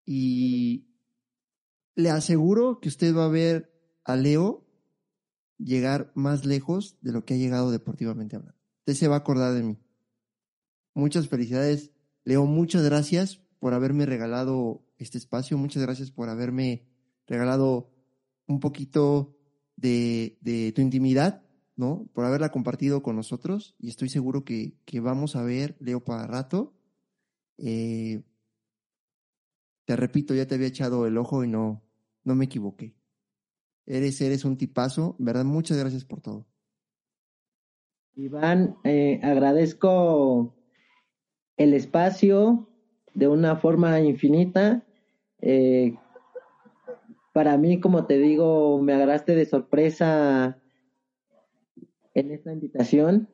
y le aseguro que usted va a ver a Leo llegar más lejos de lo que ha llegado deportivamente hablando. Usted se va a acordar de mí. Muchas felicidades, Leo. Muchas gracias por haberme regalado este espacio. Muchas gracias por haberme regalado un poquito de, de tu intimidad, ¿no? Por haberla compartido con nosotros. Y estoy seguro que, que vamos a ver, Leo, para rato. Eh, te repito, ya te había echado el ojo y no, no me equivoqué. Eres, eres un tipazo, ¿verdad? Muchas gracias por todo. Iván, eh, agradezco el espacio de una forma infinita. Eh, para mí, como te digo, me agarraste de sorpresa en esta invitación.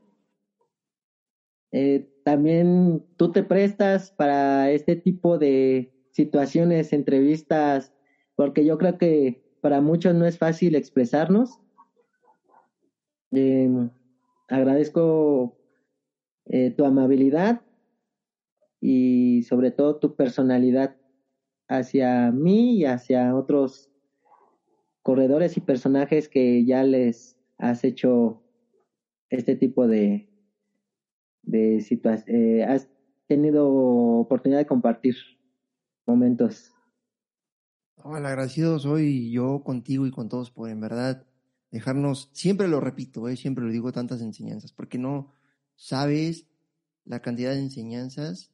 Eh, también tú te prestas para este tipo de situaciones, entrevistas, porque yo creo que para muchos no es fácil expresarnos. Eh, agradezco tu amabilidad y sobre todo tu personalidad hacia mí y hacia otros corredores y personajes que ya les has hecho este tipo de, de situaciones. Eh, has tenido oportunidad de compartir momentos. el agradecido soy yo contigo y con todos por en verdad dejarnos, siempre lo repito, eh, siempre lo digo, tantas enseñanzas, porque no sabes la cantidad de enseñanzas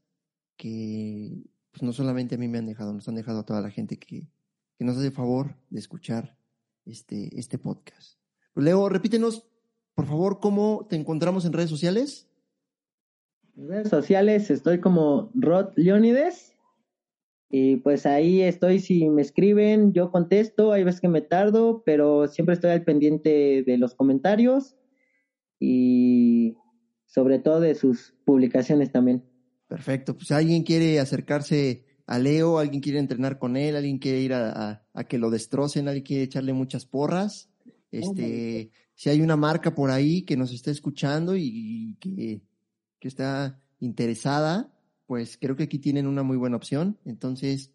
que pues, no solamente a mí me han dejado, nos han dejado a toda la gente que, que nos hace favor de escuchar este, este podcast. Pues, Leo, repítenos por favor, ¿cómo te encontramos en redes sociales? En redes sociales estoy como Rod Leonides. Y pues ahí estoy, si me escriben, yo contesto, hay veces que me tardo, pero siempre estoy al pendiente de los comentarios y sobre todo de sus publicaciones también. Perfecto, pues si alguien quiere acercarse a Leo, alguien quiere entrenar con él, alguien quiere ir a, que lo destrocen, alguien quiere echarle muchas porras, este, si hay una marca por ahí que nos está escuchando y, que, está interesada, pues creo que aquí tienen una muy buena opción. Entonces,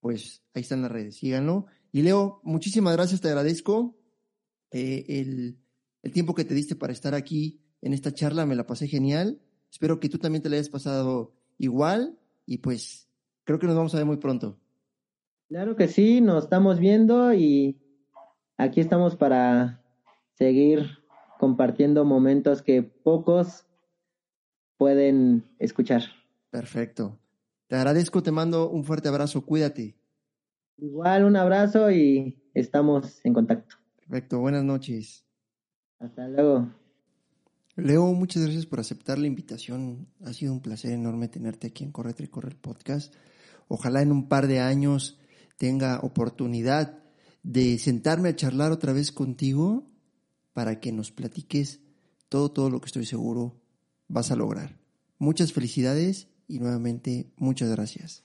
pues ahí están las redes, síganlo. Y Leo, muchísimas gracias, te agradezco eh, el tiempo que te diste para estar aquí en esta charla, me la pasé genial. Espero que tú también te la hayas pasado igual y pues creo que nos vamos a ver muy pronto. Claro que sí, nos estamos viendo y aquí estamos para seguir compartiendo momentos que pocos pueden escuchar. Perfecto. Te agradezco, te mando un fuerte abrazo, cuídate. Igual un abrazo y estamos en contacto. Perfecto, buenas noches. Hasta luego. Leo, muchas gracias por aceptar la invitación. Ha sido un placer enorme tenerte aquí en Corre Corre el podcast. Ojalá en un par de años tenga oportunidad de sentarme a charlar otra vez contigo para que nos platiques todo, todo lo que estoy seguro vas a lograr. Muchas felicidades y nuevamente muchas gracias.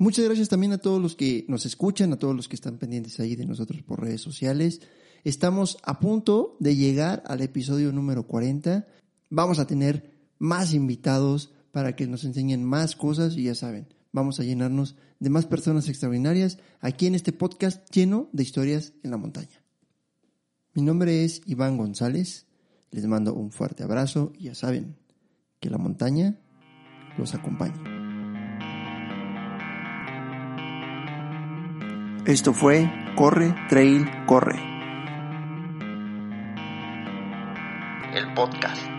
Muchas gracias también a todos los que nos escuchan, a todos los que están pendientes ahí de nosotros por redes sociales. Estamos a punto de llegar al episodio número 40. Vamos a tener más invitados para que nos enseñen más cosas y ya saben, vamos a llenarnos de más personas extraordinarias aquí en este podcast lleno de historias en la montaña. Mi nombre es Iván González. Les mando un fuerte abrazo y ya saben, que la montaña los acompañe. Esto fue Corre, Trail, Corre. El podcast.